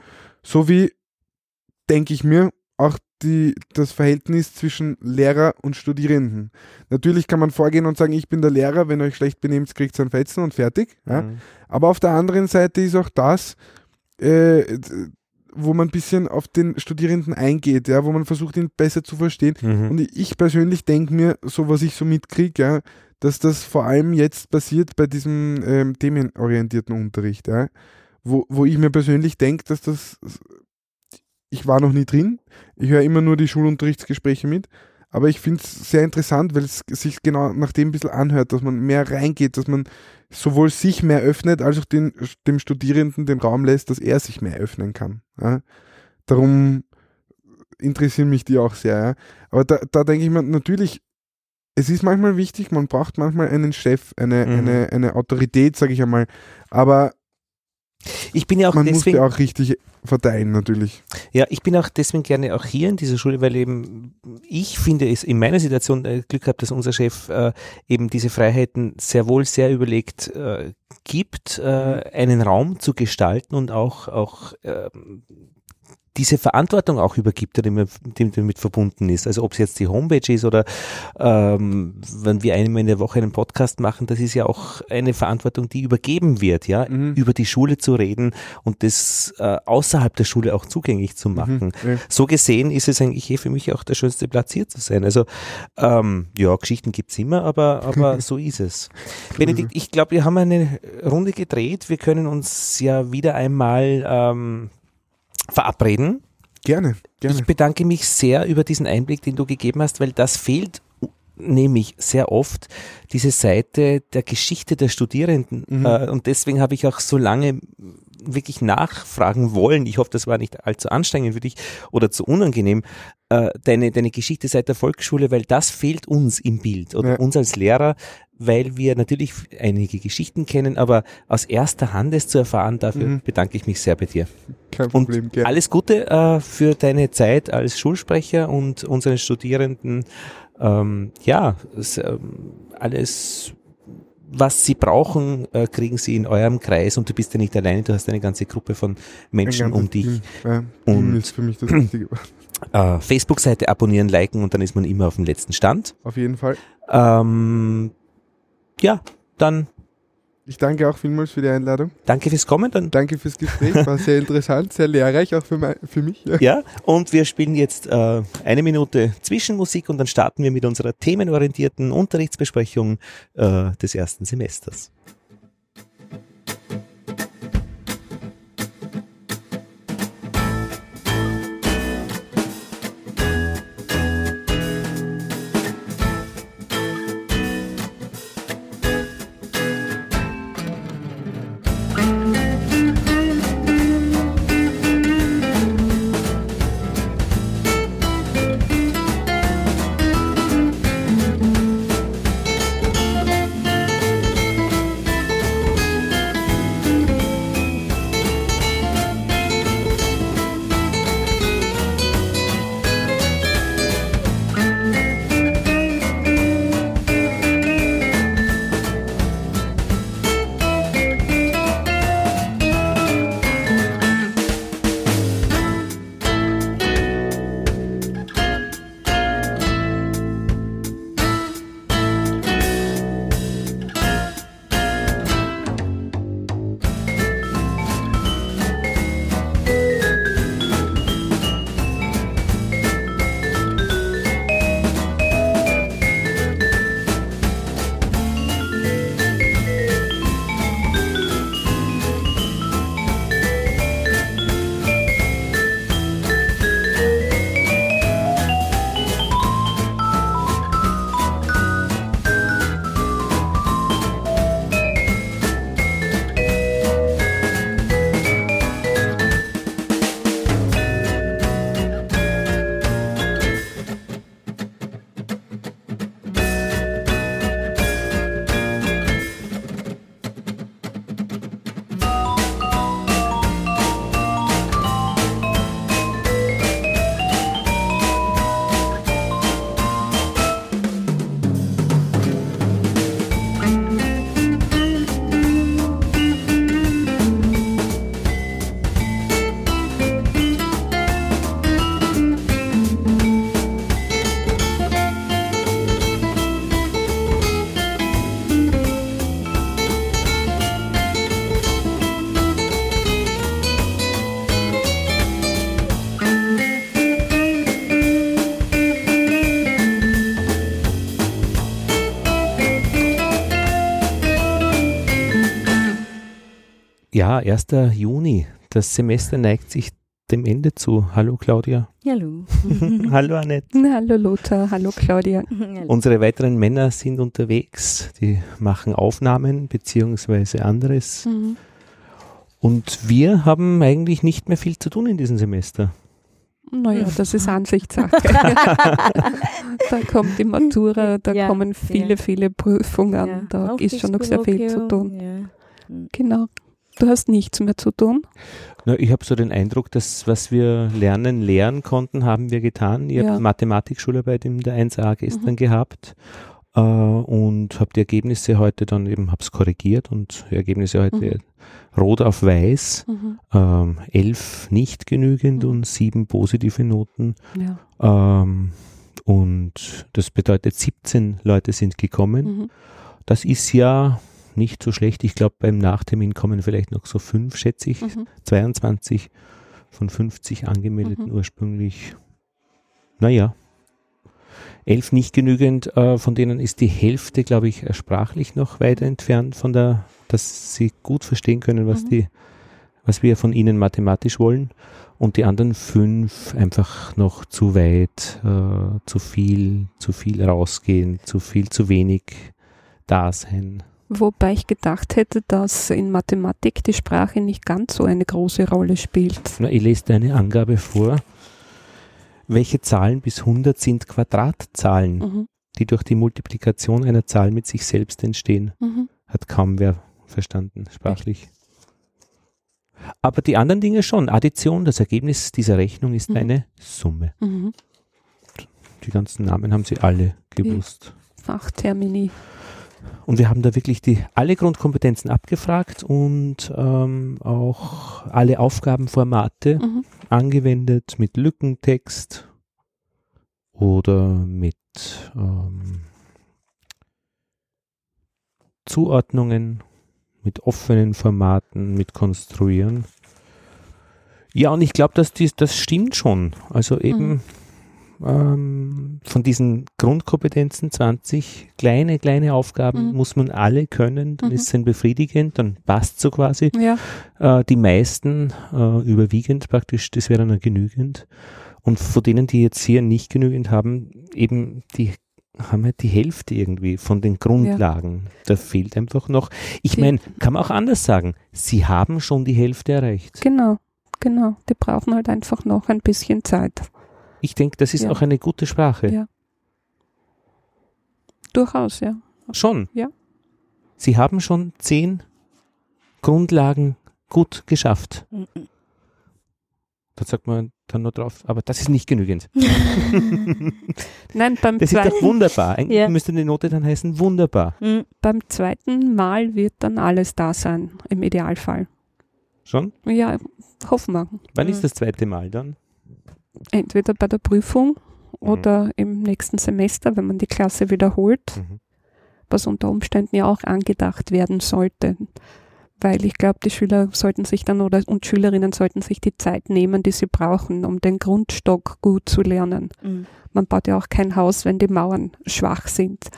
So wie, denke ich mir, auch die, das Verhältnis zwischen Lehrer und Studierenden. Natürlich kann man vorgehen und sagen, ich bin der Lehrer, wenn ihr euch schlecht benehmt, kriegt ihr ein Fetzen und fertig. Ja. Mhm. Aber auf der anderen Seite ist auch das, äh, wo man ein bisschen auf den Studierenden eingeht, ja, wo man versucht, ihn besser zu verstehen. Mhm. Und ich persönlich denke mir, so was ich so mitkriege, ja, dass das vor allem jetzt passiert bei diesem ähm, themenorientierten Unterricht, ja, wo, wo ich mir persönlich denke, dass das, ich war noch nie drin, ich höre immer nur die Schulunterrichtsgespräche mit, aber ich finde es sehr interessant, weil es sich genau nach dem ein bisschen anhört, dass man mehr reingeht, dass man sowohl sich mehr öffnet, als auch den, dem Studierenden den Raum lässt, dass er sich mehr öffnen kann. Ja. Darum interessieren mich die auch sehr. Ja. Aber da, da denke ich mir natürlich, es ist manchmal wichtig, man braucht manchmal einen Chef, eine, Mhm. eine, eine Autorität, sage ich einmal. Aber Ich bin ja auch man muss deswegen, die auch richtig verteilen, natürlich. ja, ich bin auch deswegen gerne auch hier in dieser Schule, weil eben ich finde es in meiner Situation äh, Glück habe, dass unser Chef äh, eben diese Freiheiten sehr wohl sehr überlegt äh, gibt, äh, einen Raum zu gestalten und auch auch ähm, diese Verantwortung auch übergibt, die damit, verbunden ist. Also ob es jetzt die Homepage ist oder ähm, wenn wir einmal in der Woche einen Podcast machen, das ist ja auch eine Verantwortung, die übergeben wird, ja, Mhm. über die Schule zu reden und das äh, außerhalb der Schule auch zugänglich zu machen. Mhm. Ja. So gesehen ist es eigentlich eh für mich auch der schönste Platz hier zu sein. Also ähm, ja, Geschichten gibt's immer, aber, aber so ist es. Benedikt, ich glaube, wir haben eine Runde gedreht. Wir können uns ja wieder einmal ähm, verabreden. Gerne, gerne. Ich bedanke mich sehr über diesen Einblick, den du gegeben hast, weil das fehlt nämlich sehr oft diese Seite der Geschichte der Studierenden. Mhm. Äh, und deswegen habe ich auch so lange wirklich nachfragen wollen. Ich hoffe, das war nicht allzu anstrengend für dich oder zu unangenehm. Äh, deine, deine Geschichte seit der Volksschule, weil das fehlt uns im Bild oder Ja. uns als Lehrer, weil wir natürlich einige Geschichten kennen, aber aus erster Hand es zu erfahren, dafür Mhm. bedanke ich mich sehr bei dir. Kein Und Problem, gerne. alles Gute äh, für deine Zeit als Schulsprecher und unseren Studierenden. Ähm, ja, es, ähm, alles, was sie brauchen, äh, kriegen sie in eurem Kreis und du bist ja nicht alleine, du hast eine ganze Gruppe von Menschen um dich. Team. Ja, Und- ist für mich das Wichtige. Äh, Facebook-Seite abonnieren, liken und dann ist man immer auf dem letzten Stand. Auf jeden Fall. Ähm, ja, dann Ich danke auch vielmals für die Einladung. danke fürs Kommen. Dann Danke fürs Gespräch. War sehr interessant, sehr lehrreich, auch für, mein, für mich. Ja. Ja, und wir spielen jetzt äh, eine Minute Zwischenmusik und dann starten wir mit unserer themenorientierten Unterrichtsbesprechung äh, des ersten Semesters. Ja, 1. Juni. Das Semester neigt sich dem Ende zu. Hallo Claudia. Hallo. Hallo Annette. Hallo Lothar, hallo Claudia. Unsere weiteren Männer sind unterwegs. Die machen Aufnahmen beziehungsweise anderes. Mhm. Und wir haben eigentlich nicht mehr viel zu tun in diesem Semester. Naja, das ist Ansichtssache. da kommt die Matura, da Ja, kommen viele, ja. viele Prüfungen, Ja, da ist schon noch sehr viel zu tun. Ja. Genau. Du hast nichts mehr zu tun? Na, ich habe so den Eindruck, dass was wir lernen, lehren konnten, haben wir getan. Ich Ja. habe Mathematik-Schularbeit in der 1a gestern Mhm. gehabt äh, und habe die Ergebnisse heute dann eben, habe es korrigiert und die Ergebnisse heute Mhm. rot auf weiß. Mhm. Ähm, elf nicht genügend Mhm. und sieben positive Noten. Ja. Ähm, und das bedeutet, 17 Leute sind gekommen. Mhm. Das ist ja nicht so schlecht. Ich glaube, beim Nachtermin kommen vielleicht noch so fünf, schätze ich. Mhm. 22 von 50 angemeldeten Mhm. ursprünglich. Naja, elf nicht genügend, äh, von denen ist die Hälfte, glaube ich, äh, sprachlich noch weiter entfernt von der, dass sie gut verstehen können, was Mhm. die, was wir von ihnen mathematisch wollen. Und die anderen fünf einfach noch zu weit, äh, zu viel, zu viel rausgehen, zu viel, zu wenig da sein. Wobei ich gedacht hätte, dass in Mathematik die Sprache nicht ganz so eine große Rolle spielt. Na, ich lese dir eine Angabe vor. Welche Zahlen bis 100 sind Quadratzahlen, Mhm. die durch die Multiplikation einer Zahl mit sich selbst entstehen? Mhm. Hat kaum wer verstanden, sprachlich. Aber die anderen Dinge schon. Addition, das Ergebnis dieser Rechnung ist Mhm. eine Summe. Mhm. Die ganzen Namen haben sie alle gewusst. Fachtermini. Und wir haben da wirklich die, alle Grundkompetenzen abgefragt und ähm, auch alle Aufgabenformate Mhm. angewendet mit Lückentext oder mit ähm, Zuordnungen, mit offenen Formaten, mit Konstruieren. Ja, und ich glaube, dass dies, das stimmt schon. Also eben ähm, von diesen Grundkompetenzen 20 kleine, kleine Aufgaben Mhm. muss man alle können, dann Mhm. ist es ein befriedigend, dann passt so quasi. Ja. Äh, die meisten äh, überwiegend praktisch, das wäre dann genügend. Und von denen, die jetzt hier nicht genügend haben, eben die haben halt die Hälfte irgendwie von den Grundlagen. Da fehlt einfach noch. Ich meine, kann man auch anders sagen, sie haben schon die Hälfte erreicht. Genau, genau. Die brauchen halt einfach noch ein bisschen Zeit. Ich denke, das ist Ja. auch eine gute Sprache. Ja. Durchaus, ja. Schon. Ja. Sie haben schon zehn Grundlagen gut geschafft. Mhm. Da sagt man dann noch drauf, aber das ist nicht genügend. Nein, beim, Das ist doch zweiten, wunderbar. Eigentlich Ja. müsste die Note dann heißen wunderbar. Mhm. beim zweiten Mal wird dann alles da sein, im Idealfall. Schon? Ja, hoffen wir. Wann Mhm. ist das zweite Mal dann? Entweder bei der Prüfung Mhm. oder im nächsten Semester, wenn man die Klasse wiederholt, Mhm. was unter Umständen ja auch angedacht werden sollte. Weil ich glaube, die Schüler sollten sich dann oder und Schülerinnen sollten sich die Zeit nehmen, die sie brauchen, um den Grundstock gut zu lernen. Mhm. Man baut ja auch kein Haus, wenn die Mauern schwach sind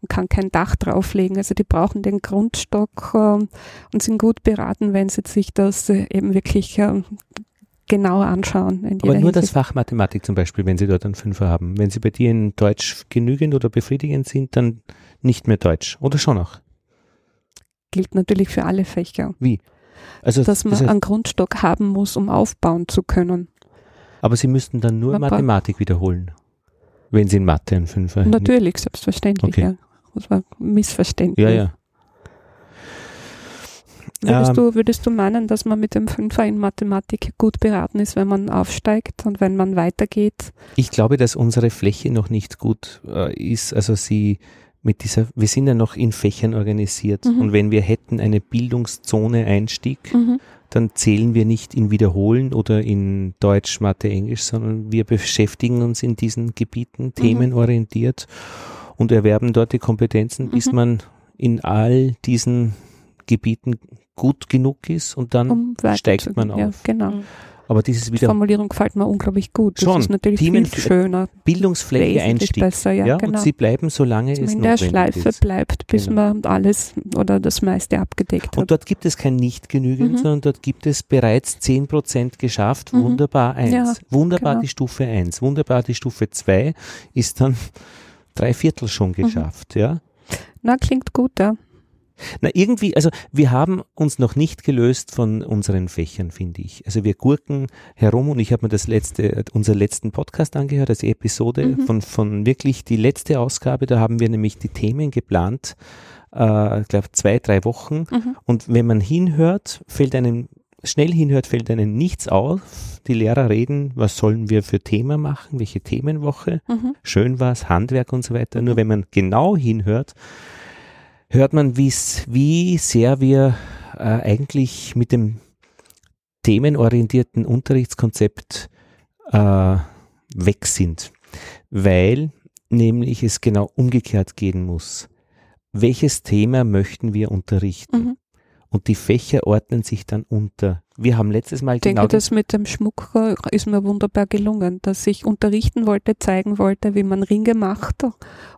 und kann kein Dach drauflegen. Also die brauchen den Grundstock ähm, und sind gut beraten, wenn sie sich das äh, eben wirklich ähm, genauer anschauen. Aber nur das Hinsicht. Fach Mathematik zum Beispiel, wenn Sie dort einen Fünfer haben. Wenn Sie bei dir in Deutsch genügend oder befriedigend sind, dann nicht mehr Deutsch. Oder schon auch? gilt natürlich für alle Fächer, Also, dass man das heißt, einen Grundstock haben muss, um aufbauen zu können. aber Sie müssten dann nur Man Mathematik wiederholen. Wenn Sie in Mathe einen Fünfer Natürlich, selbstverständlich. Okay. Ja. Das war Missverständnis. Ja, ja. Würdest, Ähm, du, würdest du meinen, dass man mit dem Fünfer in Mathematik gut beraten ist, wenn man aufsteigt und wenn man weitergeht? Ich glaube, dass unsere Fläche noch nicht gut äh, ist. Also sie mit dieser, wir sind ja noch in Fächern organisiert. Mhm. Und wenn wir hätten eine Bildungszone Einstieg, Mhm. dann zählen wir nicht in Wiederholen oder in Deutsch, Mathe, Englisch, sondern wir beschäftigen uns in diesen Gebieten themenorientiert und erwerben dort die Kompetenzen, bis Mhm. man in all diesen Gebieten gut genug ist und dann Um steigt man Ja, auf. genau. Mhm. Aber dieses Die wieder Formulierung gefällt mir unglaublich gut. Das Schon. ist natürlich Themen- viel schöner. Bildungsfläche Einstieg. besser, ja, ja, genau. und sie bleiben, solange Dass es man in der notwendig Schleife ist. bleibt, bis Genau. man alles oder das meiste abgedeckt Und hat. dort gibt es kein nicht genügend, Mhm. sondern dort gibt es bereits 10% geschafft. Mhm. Wunderbar 1. Ja, Wunderbar genau. die Stufe 1. Wunderbar die Stufe 2 ist dann drei Viertel schon Mhm. geschafft. Ja. Na, klingt gut, ja. Na, irgendwie, also wir haben uns noch nicht gelöst von unseren Fächern, finde ich. Also wir gurken herum und ich habe mir das letzte, unseren letzten Podcast angehört, also Episode Mhm. von, von wirklich die letzte Ausgabe. Da haben wir nämlich die Themen geplant, äh, ich glaube zwei, drei Wochen. Mhm. Und wenn man hinhört, fällt einem, schnell hinhört, fällt einem nichts auf. Die Lehrer reden, was sollen wir für Thema machen, welche Themenwoche Mhm. schön war's, Handwerk und so weiter. Nur wenn man genau hinhört, hört man, wie sehr wir äh, eigentlich mit dem themenorientierten Unterrichtskonzept äh, weg sind, weil nämlich es genau umgekehrt gehen muss. Welches Thema möchten wir unterrichten? Mhm. Und die Fächer ordnen sich dann unter. Wir haben letztes Mal Ich denke, genau das mit dem Schmuck ist mir wunderbar gelungen, dass ich unterrichten wollte, zeigen wollte, wie man Ringe macht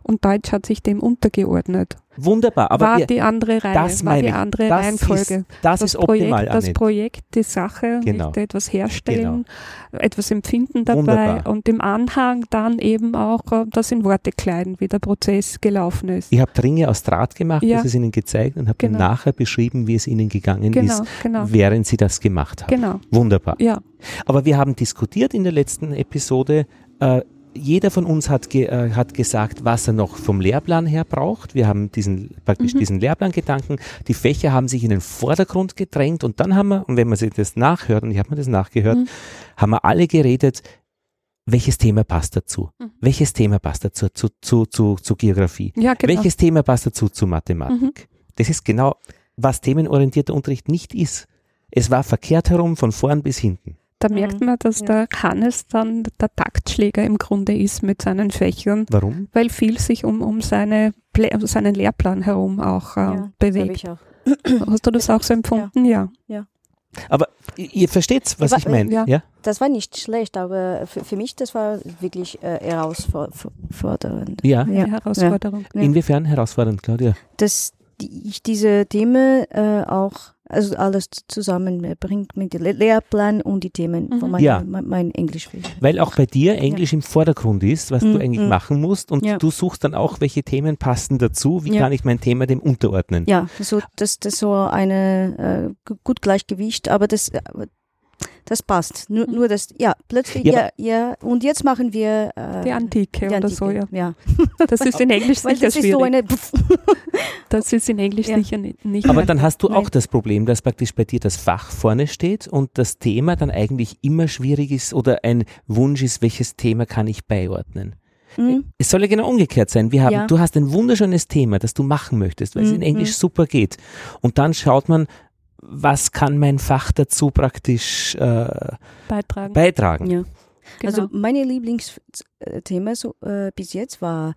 und Deutsch hat sich dem untergeordnet. wunderbar, aber war wir, die andere Reihe, das war die ich. andere das Reihenfolge. ist, das, ist optimal, Projekt, das Annette. Projekt, die Sache, Genau. etwas herstellen, etwas empfinden dabei Wunderbar. und im Anhang dann eben auch äh, das in Worte kleiden, wie der Prozess gelaufen ist. Ihr habt Ringe aus Draht gemacht, Ja. das ist ihnen gezeigt und habt Genau. dann nachher beschrieben, wie es ihnen gegangen Genau, ist, genau, während sie das gemacht haben. genau. Wunderbar. Ja, Aber wir haben diskutiert in der letzten Episode, äh, jeder von uns hat, ge äh, hat gesagt, was er noch vom Lehrplan her braucht. Wir haben diesen, praktisch Mhm. diesen Lehrplangedanken. Die Fächer haben sich in den Vordergrund gedrängt und dann haben wir, und wenn man sich das nachhört, und ich habe mir das nachgehört, Mhm. haben wir alle geredet, welches Thema passt dazu? Mhm. Welches Thema passt dazu zu, zu, zu, zu Geografie? ja genau. Welches Thema passt dazu zu Mathematik? Das ist genau, was themenorientierter Unterricht nicht ist. Es war verkehrt herum, von vorn bis hinten. Da merkt Mhm. man, dass Ja. der Hannes dann der Taktschläger im Grunde ist mit seinen Fächern, Warum? weil viel sich um, um seine, um seinen Lehrplan herum auch äh, Ja, bewegt. ich auch. Hast du das auch so empfunden? Ja. Aber i- ihr versteht, was Aber, ich meine, ja. ja? Das war nicht schlecht, aber für, für mich, das war wirklich äh, herausfordernd. Ja. Eine Ja. Herausforderung. Ja. Inwiefern herausfordernd, Claudia? Dass ich diese Themen äh, auch, also alles zusammenbringt mit dem Le Lehrplan und die Themen Mhm. von meinem Ja. mein, mein Englisch. Weil auch bei dir Englisch im Vordergrund ist, was du Mhm, eigentlich mhm. machen musst und Ja. du suchst dann auch, welche Themen passen dazu, wie Ja. kann ich mein Thema dem unterordnen. Ja, so, das, das so eine äh, gu- gut Gleichgewicht, aber das, äh, das passt. Nur, nur das, ja, plötzlich, Ja, ja, ja, und jetzt machen wir äh, Die Antike die oder so, ja. Antike. ja. Das ist in Englisch Weil sicher das ist schwierig. so eine, das ist in Englisch Ja. sicher nicht. nicht Aber dann hast du auch Nein. das Problem, dass praktisch bei dir das Fach vorne steht und das Thema dann eigentlich immer schwierig ist oder ein Wunsch ist, welches Thema kann ich beiordnen. Mhm. Es soll ja genau umgekehrt sein. Wir haben, Ja. du hast ein wunderschönes Thema, das du machen möchtest, weil es Mhm, in Englisch mhm. super geht. Und dann schaut man, was kann mein Fach dazu praktisch äh, beitragen. beitragen. ja. genau. Also meine Lieblingsthema so, äh, bis jetzt war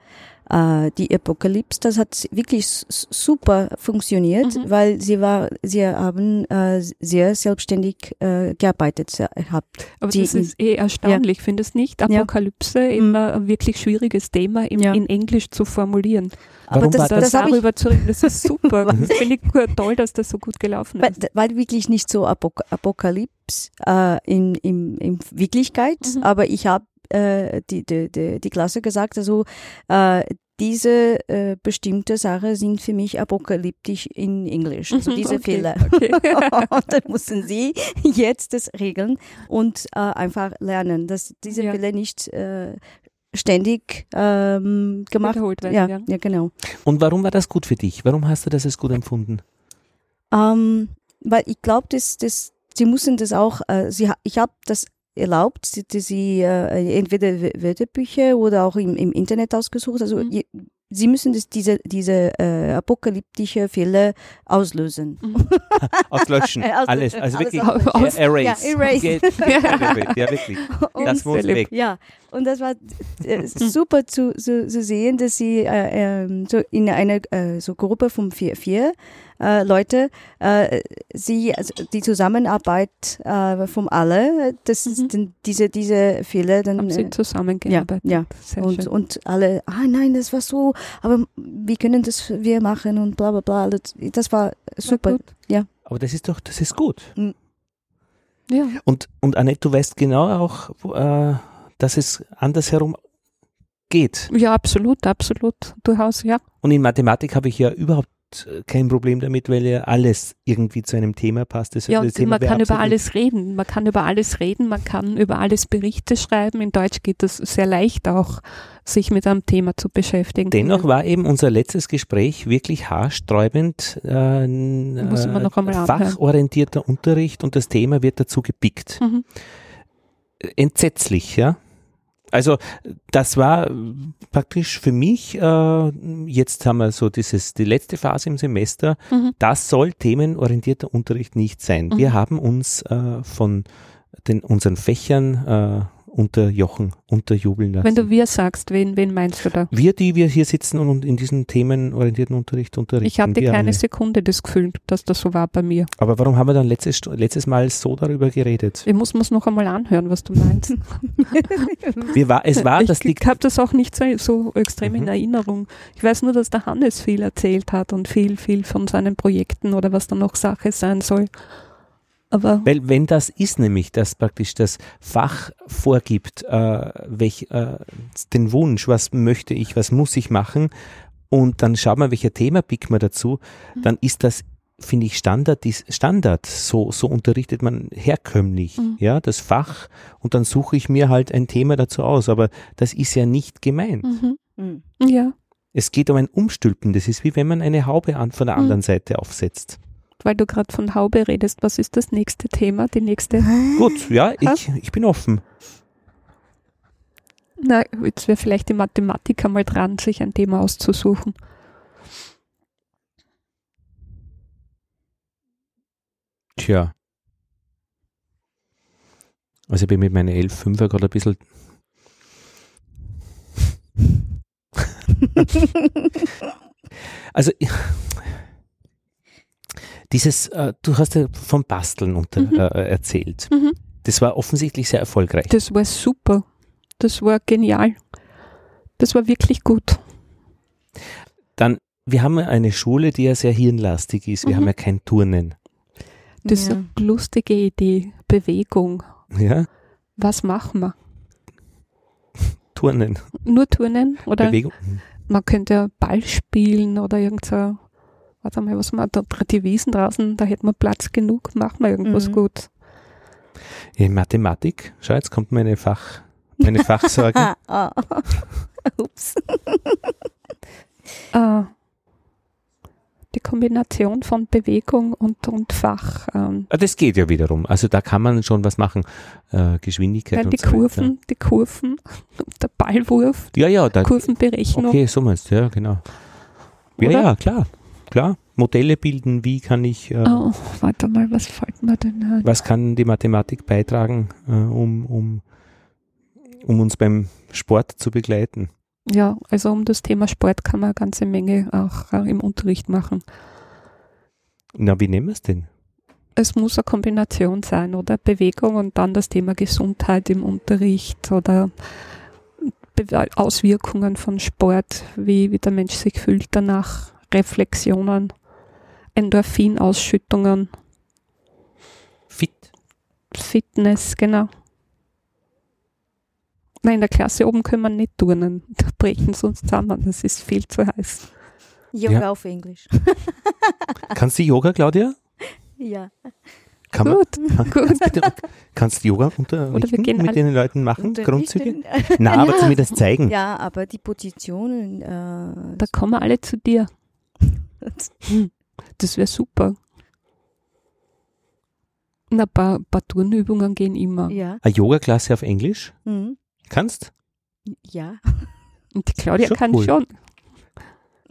äh, die Apokalypse. Das hat wirklich super funktioniert, Mhm. weil sie war, sie haben äh, sehr selbstständig äh, gearbeitet gehabt. Aber die- das ist eh erstaunlich, findest nicht? Ja. Apokalypse, immer ein wirklich schwieriges Thema im, Ja. in Englisch zu formulieren. Warum Aber das, war Das, das, ich, darüber zu reden, das ist super. das finde ich toll, dass das so gut gelaufen weil, ist. weil wirklich nicht so Apok Apokalypse äh, in, in, in Wirklichkeit, Mhm. aber ich habe äh, die, die, die, die Klasse gesagt, also äh, diese äh, bestimmte Sache sind für mich apokalyptisch in Englisch, also diese okay, Fehler. okay. und dann mussten sie jetzt das regeln und äh, einfach lernen, dass diese Ja. Fehler nicht äh, ständig ähm, gemacht Wiederholt werden, ja, ja. ja, genau. Und warum war das gut für dich? Warum hast du das als gut empfunden? Ähm, weil ich glaube, dass, dass sie müssen das auch, äh, sie, ha- ich habe das erlaubt, sie, dass sie äh, entweder Wörterbücher oder auch im, im Internet ausgesucht. Also Mhm. je, sie müssen das, diese, diese äh, apokalyptische Fälle auslösen. Mhm. Auslöschen, Äh, auslöschen, alles, also alles wirklich auslöschen. er- erase. Ja, erase. Ja, wirklich. Das muss weg. Ja, Und das war äh, super zu, zu, zu sehen, dass sie äh, ähm, so in einer äh, so Gruppe von vier, vier äh, Leute, äh, sie, also die Zusammenarbeit äh, von alle, das ist Mhm. dann diese, diese Fehler dann. Haben sie zusammengearbeitet. ja, Sehr und, schön. und alle, ah nein, das war so, aber wie können das wir machen und bla bla bla. Das, war super. gut. Aber das ist doch, das ist gut. Ja. Und, und Annette, du weißt genau auch, äh, dass es andersherum geht. ja, absolut, absolut. Durchaus, ja. Und in Mathematik habe ich ja überhaupt äh, kein Problem damit, weil ja alles irgendwie zu einem Thema passt. Das, Ja, das Thema man kann über alles reden. Man kann über alles reden, man kann über alles Berichte schreiben. In Deutsch geht es sehr leicht auch, sich mit einem Thema zu beschäftigen. Dennoch war eben unser letztes Gespräch wirklich haarsträubend. Äh, Muss ich mir noch einmal anhören. fachorientierter Unterricht und das Thema wird dazu gepickt. Mhm. Entsetzlich, ja. Also das war praktisch für mich, äh, jetzt haben wir so dieses, die letzte Phase im Semester, Mhm. das soll themenorientierter Unterricht nicht sein. Wir Mhm. haben uns äh, von den, unseren Fächern äh, unterjochen, unterjubeln lassen. Wenn du wir sagst, wen, wen meinst du da? wir, die wir hier sitzen und in diesen themenorientierten Unterricht unterrichten. Ich hatte keine alle. Sekunde das Gefühl, dass das so war bei mir. Aber warum haben wir dann letztes, letztes Mal so darüber geredet? Ich muss mir es noch einmal anhören, was du meinst. Wir war, es war, das ich habe das auch nicht so, so extrem in Mhm. Erinnerung. Ich weiß nur, dass der Hannes viel erzählt hat und viel, viel von seinen Projekten oder was dann noch Sache sein soll. Aber Weil wenn das ist nämlich, dass praktisch das Fach vorgibt, äh, welch, äh, den Wunsch, was möchte ich, was muss ich machen und dann schaut man, welcher Thema pickt man dazu, Mhm. dann ist das, finde ich, Standard, dies- Standard. So, so unterrichtet man herkömmlich, Mhm. ja, das Fach und dann suche ich mir halt ein Thema dazu aus, aber das ist ja nicht gemeint. mhm. Mhm. ja, Es geht um ein Umstülpen, das ist wie wenn man eine Haube an, von der Mhm. anderen Seite aufsetzt. Weil du gerade von Haube redest, was ist das nächste Thema? Die nächste? Gut, ja, ich, ich bin offen. Na, jetzt wäre vielleicht die Mathematiker mal dran, sich ein Thema auszusuchen. Tja. Also ich bin mit meinen 11,5er gerade ein bisschen. Also ich- dieses, äh, du hast ja vom Basteln unter, Mhm. äh, erzählt. Mhm. Das war offensichtlich sehr erfolgreich. Das war super. Das war genial. Das war wirklich gut. Dann, wir haben ja eine Schule, die ja sehr hirnlastig ist. Wir Mhm. haben ja kein Turnen. Das ist Ja. eine lustige Idee. Bewegung. Ja, Was machen wir? Turnen, Nur Turnen? Oder Bewegung. man könnte ja Ball spielen oder irgend so. Warte mal, was man da, die Wiesen draußen, da hätten wir Platz genug, machen wir irgendwas Mhm. gut. In Mathematik, schau, jetzt kommt meine Fach, meine Fachsorge. Ah. Ups. Äh, die Kombination von Bewegung und, und Fach. Ähm, Ah, Das geht ja wiederum. Also da kann man schon was machen. Äh, Geschwindigkeit weil und die so weiter. Kurven, die Kurven, der Ballwurf, Ja, ja, da, Kurvenberechnung. okay, so meinst du, ja, genau. Ja, Oder? ja, klar, klar. Modelle bilden, wie kann ich, äh, Oh, warte mal, was fällt mir denn ein? was kann die Mathematik beitragen, äh, um, um, um uns beim Sport zu begleiten? Ja, also um das Thema Sport kann man eine ganze Menge auch äh, im Unterricht machen. Na, wie nehmen wir es denn? Es muss eine Kombination sein, oder? Bewegung und dann das Thema Gesundheit im Unterricht oder Auswirkungen von Sport, wie, wie der Mensch sich fühlt danach, Reflexionen, Endorphinausschüttungen, Fit. Fitness, genau. Nein, in der Klasse oben können wir nicht turnen. Da brechen sie uns zusammen. Das ist viel zu heiß. Yoga Ja. auf Englisch. Kannst du Yoga, Claudia? ja. Kann man, Gut, gut. kannst du Yoga unterrichten, mit den Leuten machen, Grundzüge? Na, aber zumindest zeigen. Ja, aber die Positionen. Äh, Da kommen alle zu dir. Hm, Das wäre super. Na, ein paar, paar Turnübungen gehen immer. ja. Eine Yoga-Klasse auf Englisch? Mhm. Kannst? Ja. Und die Claudia Schon kann cool. schon.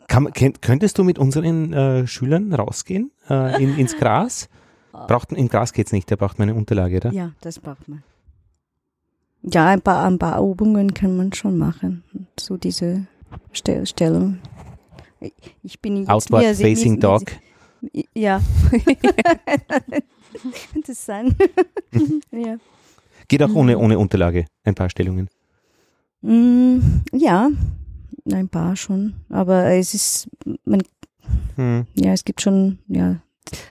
Kann, könntest du mit unseren äh, Schülern rausgehen äh, in, ins Gras? Braucht, Im Gras geht's nicht, da braucht man eine Unterlage, oder? Ja, das braucht man. Ja, ein paar, ein paar Übungen kann man schon machen. So diese Stel Stellung. Ich bin jetzt Outward mir- Facing mir- Dog. Ja. Interessant. ja. Geht auch Mhm. ohne, ohne Unterlage, ein paar Stellungen. Mm, ja, ein paar schon. Aber es ist, man, Hm. ja, es gibt schon, ja,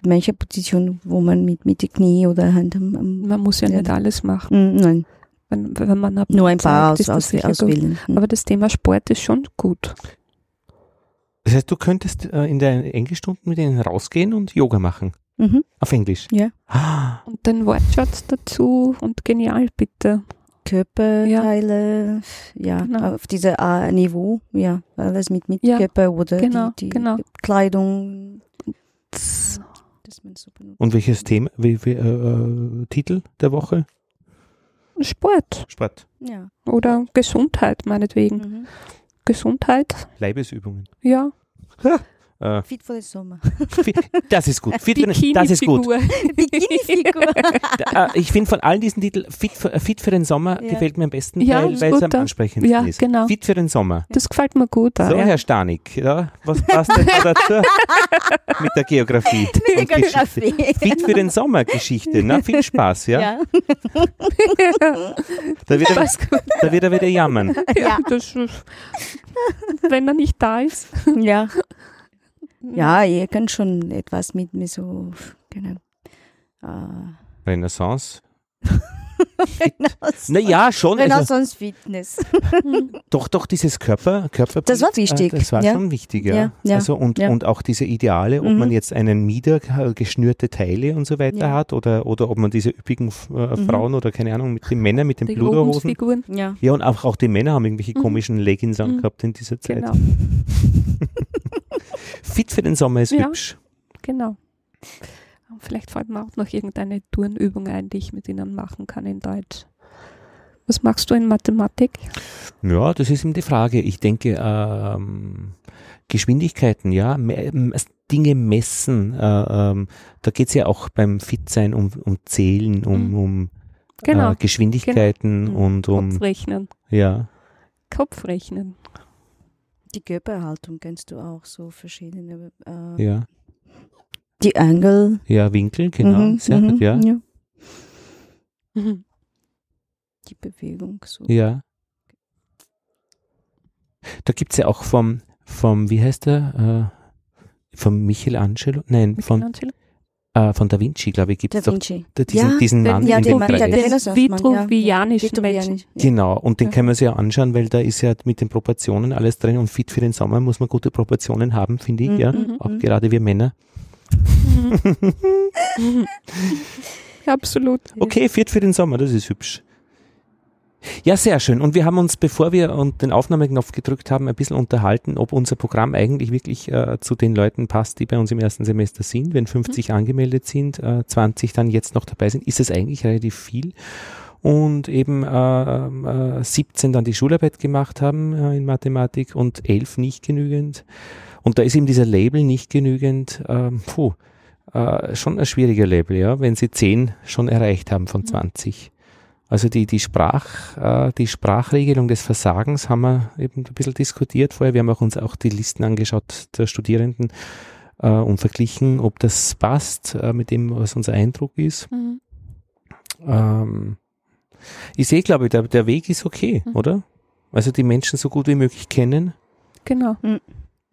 manche Positionen, wo man mit, mit die Knie oder Hand am, am Man muss ja Ja. nicht alles machen. Mm, nein, Wenn, wenn man ab nur ein paar zeigt, aus, das aus, gut. auswählen. Mm. Aber das Thema Sport ist schon gut. Das heißt, du könntest äh, in deinen Englischstunden mit denen rausgehen und Yoga machen. Mhm. Auf Englisch. Ja. Ah, Und den Wortschatz dazu und genial bitte. Körperteile, ja, Genau. auf diesem äh, Niveau, ja, alles mit, mit Ja, Körper oder genau, die, die genau. Kleidung, Das-. Und welches Thema, wie, wie, äh, äh, Titel der Woche? Sport Sport. Ja. oder Gesundheit meinetwegen. Mhm. Gesundheit, Leibesübungen. ja. Äh, Fit for the Sommer. das ist gut. Fit den, das ist gut. Bikini-Figur. Äh, ich finde von allen diesen Titeln, Fit für, äh, Fit für den Sommer Ja. gefällt mir am besten, Ja, weil es am ansprechendsten Ja, ist. genau. Fit für den Sommer. Das gefällt mir gut. auch, So, ja. Herr Stanik, ja, was passt denn da dazu mit der Geografie? Mit der Geschichte? Geografie. Fit für den Sommer Geschichte, na, viel Spaß, ja? Ja. Da, wird er, da wird er wieder jammern. Ja, das, wenn er nicht da ist. ja. Ja, ihr könnt schon etwas mit mir so, genau. Äh, Renaissance. Naja, schon. Also, Renaissance Fitness. doch, doch, dieses Körper, Körper Das war wichtig, Äh, das war ja. schon wichtig, ja. Ja, ja, Also und, und auch diese Ideale, ob Mhm. man jetzt einen Mieder, geschnürte Teile und so weiter hat oder, oder ob man diese üppigen äh, Mhm. Frauen oder keine Ahnung, mit den Männern mit den Die Bluderhosen. Ja. Ja, und auch, auch die Männer haben irgendwelche Mhm. komischen Leggings Mhm. angehabt in dieser Zeit. Genau, Fit für den Sommer ist hübsch. genau. Und Vielleicht fällt mir auch noch irgendeine Turnübung ein, die ich mit ihnen machen kann in Deutsch. Was machst du in Mathematik? Ja, das ist eben die Frage. Ich denke, ähm, Geschwindigkeiten, ja, me ähm, Dinge messen, äh, ähm, da geht es ja auch beim Fitsein um, um Zählen, um, Mhm. um Genau, äh, Geschwindigkeiten Mhm. und um, Kopfrechnen. ja, Kopfrechnen. Die Körperhaltung kennst du auch, so verschiedene. Äh, ja, Die Angle. ja, Winkel, genau, Mhm, sehr mhm, gut, ja, ja. Mhm. Die Bewegung so. ja. Da gibt es ja auch vom, vom, wie heißt der, äh, vom Michelangelo, nein, von, Michelangelo? äh, von Da Vinci, glaube ich, gibt es doch diesen, Ja, diesen den- Mann ja, in den dem Kreis. ja, Den vitruvianischen Menschen. ja. Genau, und den Ja. können wir uns ja anschauen, weil da ist ja mit den Proportionen alles drin und fit für den Sommer muss man gute Proportionen haben, finde ich, Mhm, ja. mhm, Auch mhm. gerade wir Männer. Mhm. Absolut. Okay, fit für den Sommer, das ist hübsch. Ja, sehr schön. Und wir haben uns, bevor wir und den Aufnahmeknopf gedrückt haben, ein bisschen unterhalten, ob unser Programm eigentlich wirklich äh, zu den Leuten passt, die bei uns im ersten Semester sind. Wenn 50 angemeldet sind, äh, 20 dann jetzt noch dabei sind, ist es eigentlich relativ viel. Und eben äh, äh, 17 dann die Schularbeit gemacht haben äh, in Mathematik und 11 nicht genügend. Und da ist eben dieser Label nicht genügend. ähm, puh, äh, schon ein schwieriger Label, ja, wenn sie 10 schon erreicht haben von 20. Also die, die, Sprach, äh, die Sprachregelung des Versagens haben wir eben ein bisschen diskutiert vorher. Wir haben auch uns auch die Listen angeschaut der Studierenden äh, und verglichen, ob das passt äh, mit dem, was unser Eindruck ist. Mhm. Ähm, ich sehe, glaube ich, der, der Weg ist okay, Mhm. oder? Also die Menschen so gut wie möglich kennen. Genau.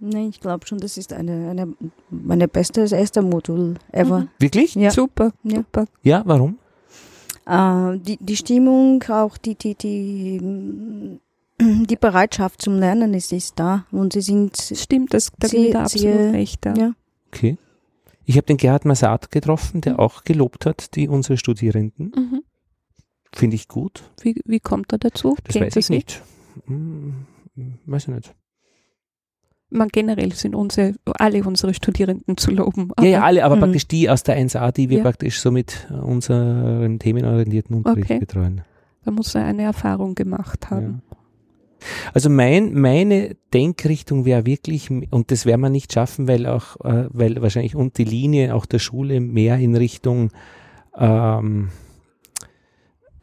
Nein, ich glaube schon, das ist eine, eine meine beste erste Modul ever. Mhm. Wirklich? Ja. Super, Ja. super. Ja, warum? Äh, die, die Stimmung, auch die, die, die, mm, die Bereitschaft zum Lernen ist, ist da. Und sie sind, Stimmt, das, da Sie- da absolut sie- recht. Ja. ja. Okay. Ich habe den Gerhard Massad getroffen, der Mhm. auch gelobt hat, die unsere Studierenden. Mhm. Finde ich gut. Wie, wie kommt er dazu? Das Kennt weiß ich sie? nicht. Hm, weiß ich nicht. Man, generell sind unsere, alle unsere Studierenden zu loben. Ja, ja, alle, aber Mhm. praktisch die aus der 1a, die wir Ja. praktisch so mit unserem themenorientierten Unterricht Okay. betreuen. Da muss er eine Erfahrung gemacht haben. Ja. Also mein, meine Denkrichtung wäre wirklich, und das werden wir nicht schaffen, weil auch, äh, weil wahrscheinlich und die Linie auch der Schule mehr in Richtung ähm,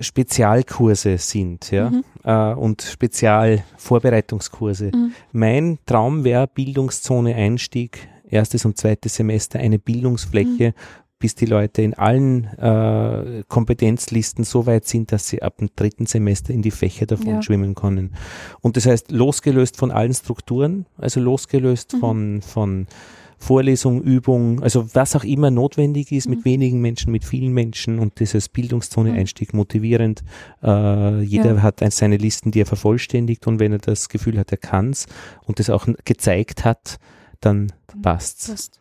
Spezialkurse sind ja, Mhm. äh, und Spezialvorbereitungskurse. Mhm. Mein Traum wäre Bildungszone Einstieg, erstes und zweites Semester, eine Bildungsfläche, bis die Leute in allen äh, Kompetenzlisten so weit sind, dass sie ab dem dritten Semester in die Fächer davon Ja. schwimmen können. Und das heißt, losgelöst von allen Strukturen, also losgelöst Mhm. von, von Vorlesung, Übung, also was auch immer notwendig ist, mit Mhm. wenigen Menschen, mit vielen Menschen und dieses Bildungszone Mhm. Einstieg motivierend. Äh, jeder Ja. hat ein- seine Listen, die er vervollständigt und wenn er das Gefühl hat, er kann's und das auch gezeigt hat, dann passt's. Passt.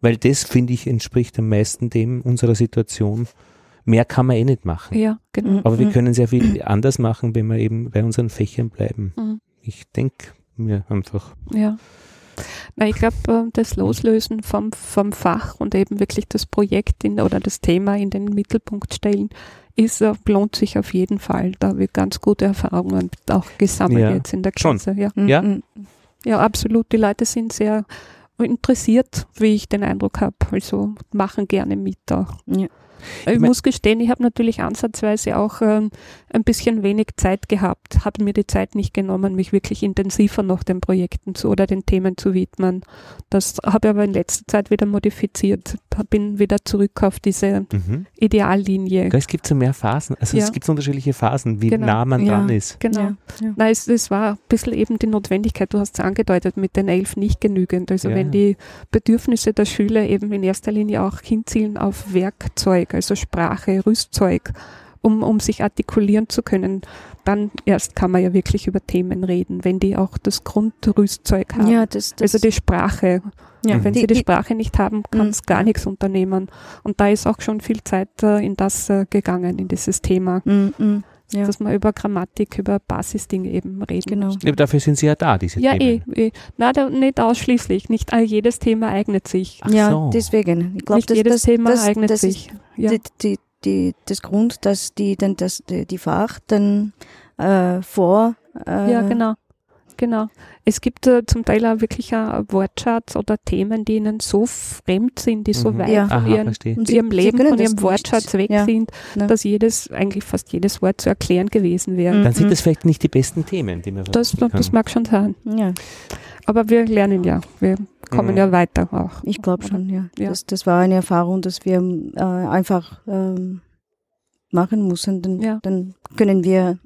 Weil das, finde ich, entspricht am meisten dem unserer Situation. Mehr kann man eh nicht machen. Ja, genau. Aber wir Mhm. können sehr viel anders machen, wenn wir eben bei unseren Fächern bleiben. Mhm. Ich denke mir einfach. Ja. Na, ich glaube, das Loslösen vom, vom Fach und eben wirklich das Projekt in, oder das Thema in den Mittelpunkt stellen, ist, äh, lohnt sich auf jeden Fall. Da habe ich ganz gute Erfahrungen auch gesammelt Ja. jetzt in der Schon. Klasse. Ja. Mhm. Ja? Mhm. ja, absolut. Die Leute sind sehr interessiert, wie ich den Eindruck habe. Also machen gerne mit auch. Ja. Ich, Ich muss gestehen, ich habe natürlich ansatzweise auch ähm, ein bisschen wenig Zeit gehabt, habe mir die Zeit nicht genommen, mich wirklich intensiver noch den Projekten zu oder den Themen zu widmen. Das habe ich aber in letzter Zeit wieder modifiziert, bin wieder zurück auf diese Mhm. Ideallinie. Es gibt so mehr Phasen. Also Ja. es gibt so unterschiedliche Phasen, wie Genau. nah man Ja. dran ist. Genau. Ja. Ja. Nein, es, es war ein bisschen eben die Notwendigkeit, du hast es angedeutet, mit den elf nicht genügend. Also Ja. wenn die Bedürfnisse der Schüler eben in erster Linie auch hinzielen auf Werkzeug, also Sprache, Rüstzeug, um, um sich artikulieren zu können, dann erst kann man ja wirklich über Themen reden, wenn die auch das Grundrüstzeug haben. Ja, das, das, also die Sprache. ja, Mhm. Wenn die, sie die die, Sprache nicht haben, kann es Mhm. gar nichts unternehmen. Und da ist auch schon viel Zeit äh, in das äh, gegangen, in dieses Thema, Mm, mm, ja, dass man über Grammatik, über Basisdinge eben reden genau. muss. Ja, dafür sind sie ja da, diese Ja, eh, Themen. eh. Na, da, nicht ausschließlich. Nicht all- jedes Thema eignet sich. Ach ja, so. deswegen. Ich glaube, nicht das, jedes das, Thema das, eignet das sich. Ja. Ist die, die, die, das Grund, dass die dann das, die, die Fach dann äh, vor äh, ja, genau. Genau. Es gibt äh, zum Teil auch wirklich auch Wortschatz oder Themen, die ihnen so fremd sind, die so Mhm. weit Ja. von Aha, ihren, ihrem Leben, können von ihrem nicht. Wortschatz weg Ja. sind, Ja. dass jedes, eigentlich fast jedes Wort zu erklären gewesen wäre. Mhm. Dann sind das vielleicht nicht die besten Themen, die man Das, verwenden das kann. mag schon sein. Ja, Aber wir lernen ja. Wir kommen Mhm. ja weiter auch. ich glaube schon, ja. Ja. Das, das war eine Erfahrung, dass wir äh, einfach ähm, machen mussten. Dann, Ja. dann können wir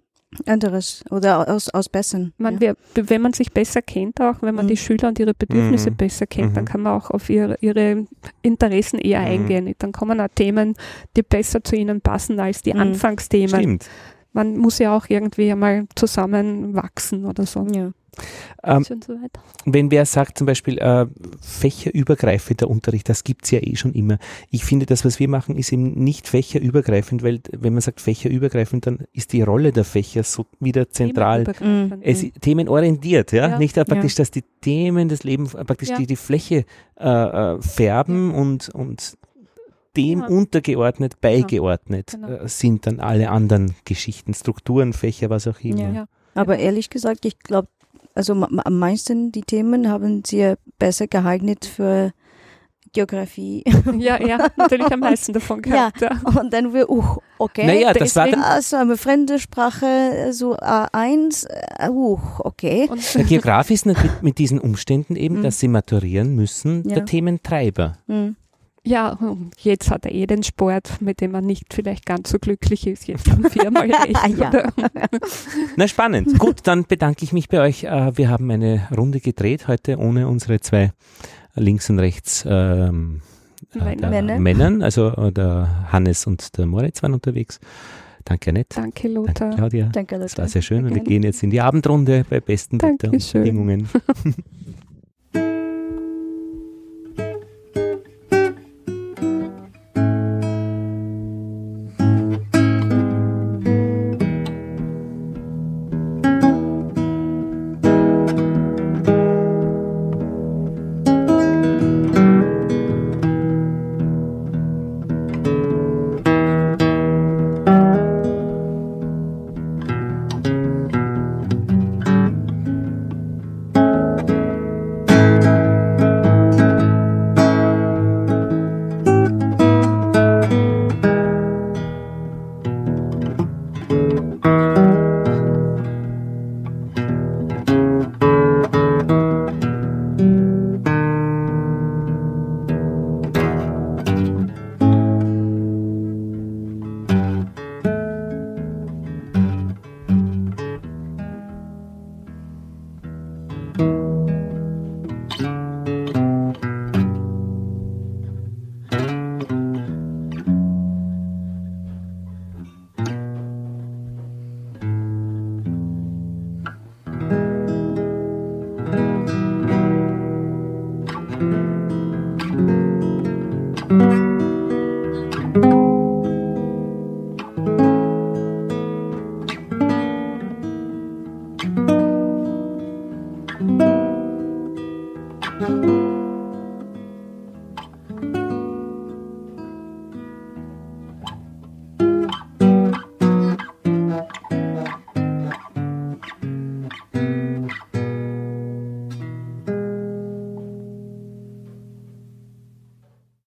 anderes oder aus, ausbessern. Man, ja. wir, wenn man sich besser kennt, auch wenn man Mhm. die Schüler und ihre Bedürfnisse Mhm. besser kennt, dann Mhm. kann man auch auf ihre, ihre Interessen eher Mhm. eingehen. Dann kommen auch Themen, die besser zu ihnen passen als die Mhm. Anfangsthemen. Stimmt. Man muss ja auch irgendwie einmal zusammenwachsen oder so. ja. Ähm, so wenn wer sagt zum Beispiel äh, fächerübergreifender Unterricht, das gibt's ja eh schon immer. Ich finde, das, was wir machen, ist eben nicht fächerübergreifend, weil wenn man sagt fächerübergreifend, dann ist die Rolle der Fächer so wieder zentral. Themenübergreifend. Es themenorientiert, ja? Ja. Nicht äh, praktisch, dass die Themen des Lebens äh, praktisch Ja. die, die Fläche äh, äh, färben und, und dem Ja. untergeordnet, beigeordnet Genau. äh, sind dann alle anderen Geschichten, Strukturen, Fächer, was auch immer. Ja. Ja. Aber ehrlich gesagt, ich glaube, also am meisten die Themen haben sie besser geeignet für Geografie. ja, ja, natürlich am meisten davon gehabt. Ja. Und dann wir, uh, okay. Naja, das war deswegen- dann, Also eine fremde Sprache, so A1, äh, uh, okay. Und der Geograf ist nicht mit, mit diesen Umständen eben, Mhm. dass sie maturieren müssen, Ja. der Thementreiber. Hm. Ja, jetzt hat er eh den Sport, mit dem er nicht vielleicht ganz so glücklich ist. Jetzt haben wir mal recht. Ja. oder? Na, spannend. Gut, dann bedanke ich mich bei euch. Äh, Wir haben eine Runde gedreht heute ohne unsere zwei links und rechts ähm, äh, Männer. Männern. Also äh, der Hannes und der Moritz waren unterwegs. Danke, Annette. Danke, Danke, Lothar. Claudia. Danke, Das Lothar. war sehr schön und wir gehen jetzt in die Abendrunde bei besten Dankeschön. Wetterbedingungen.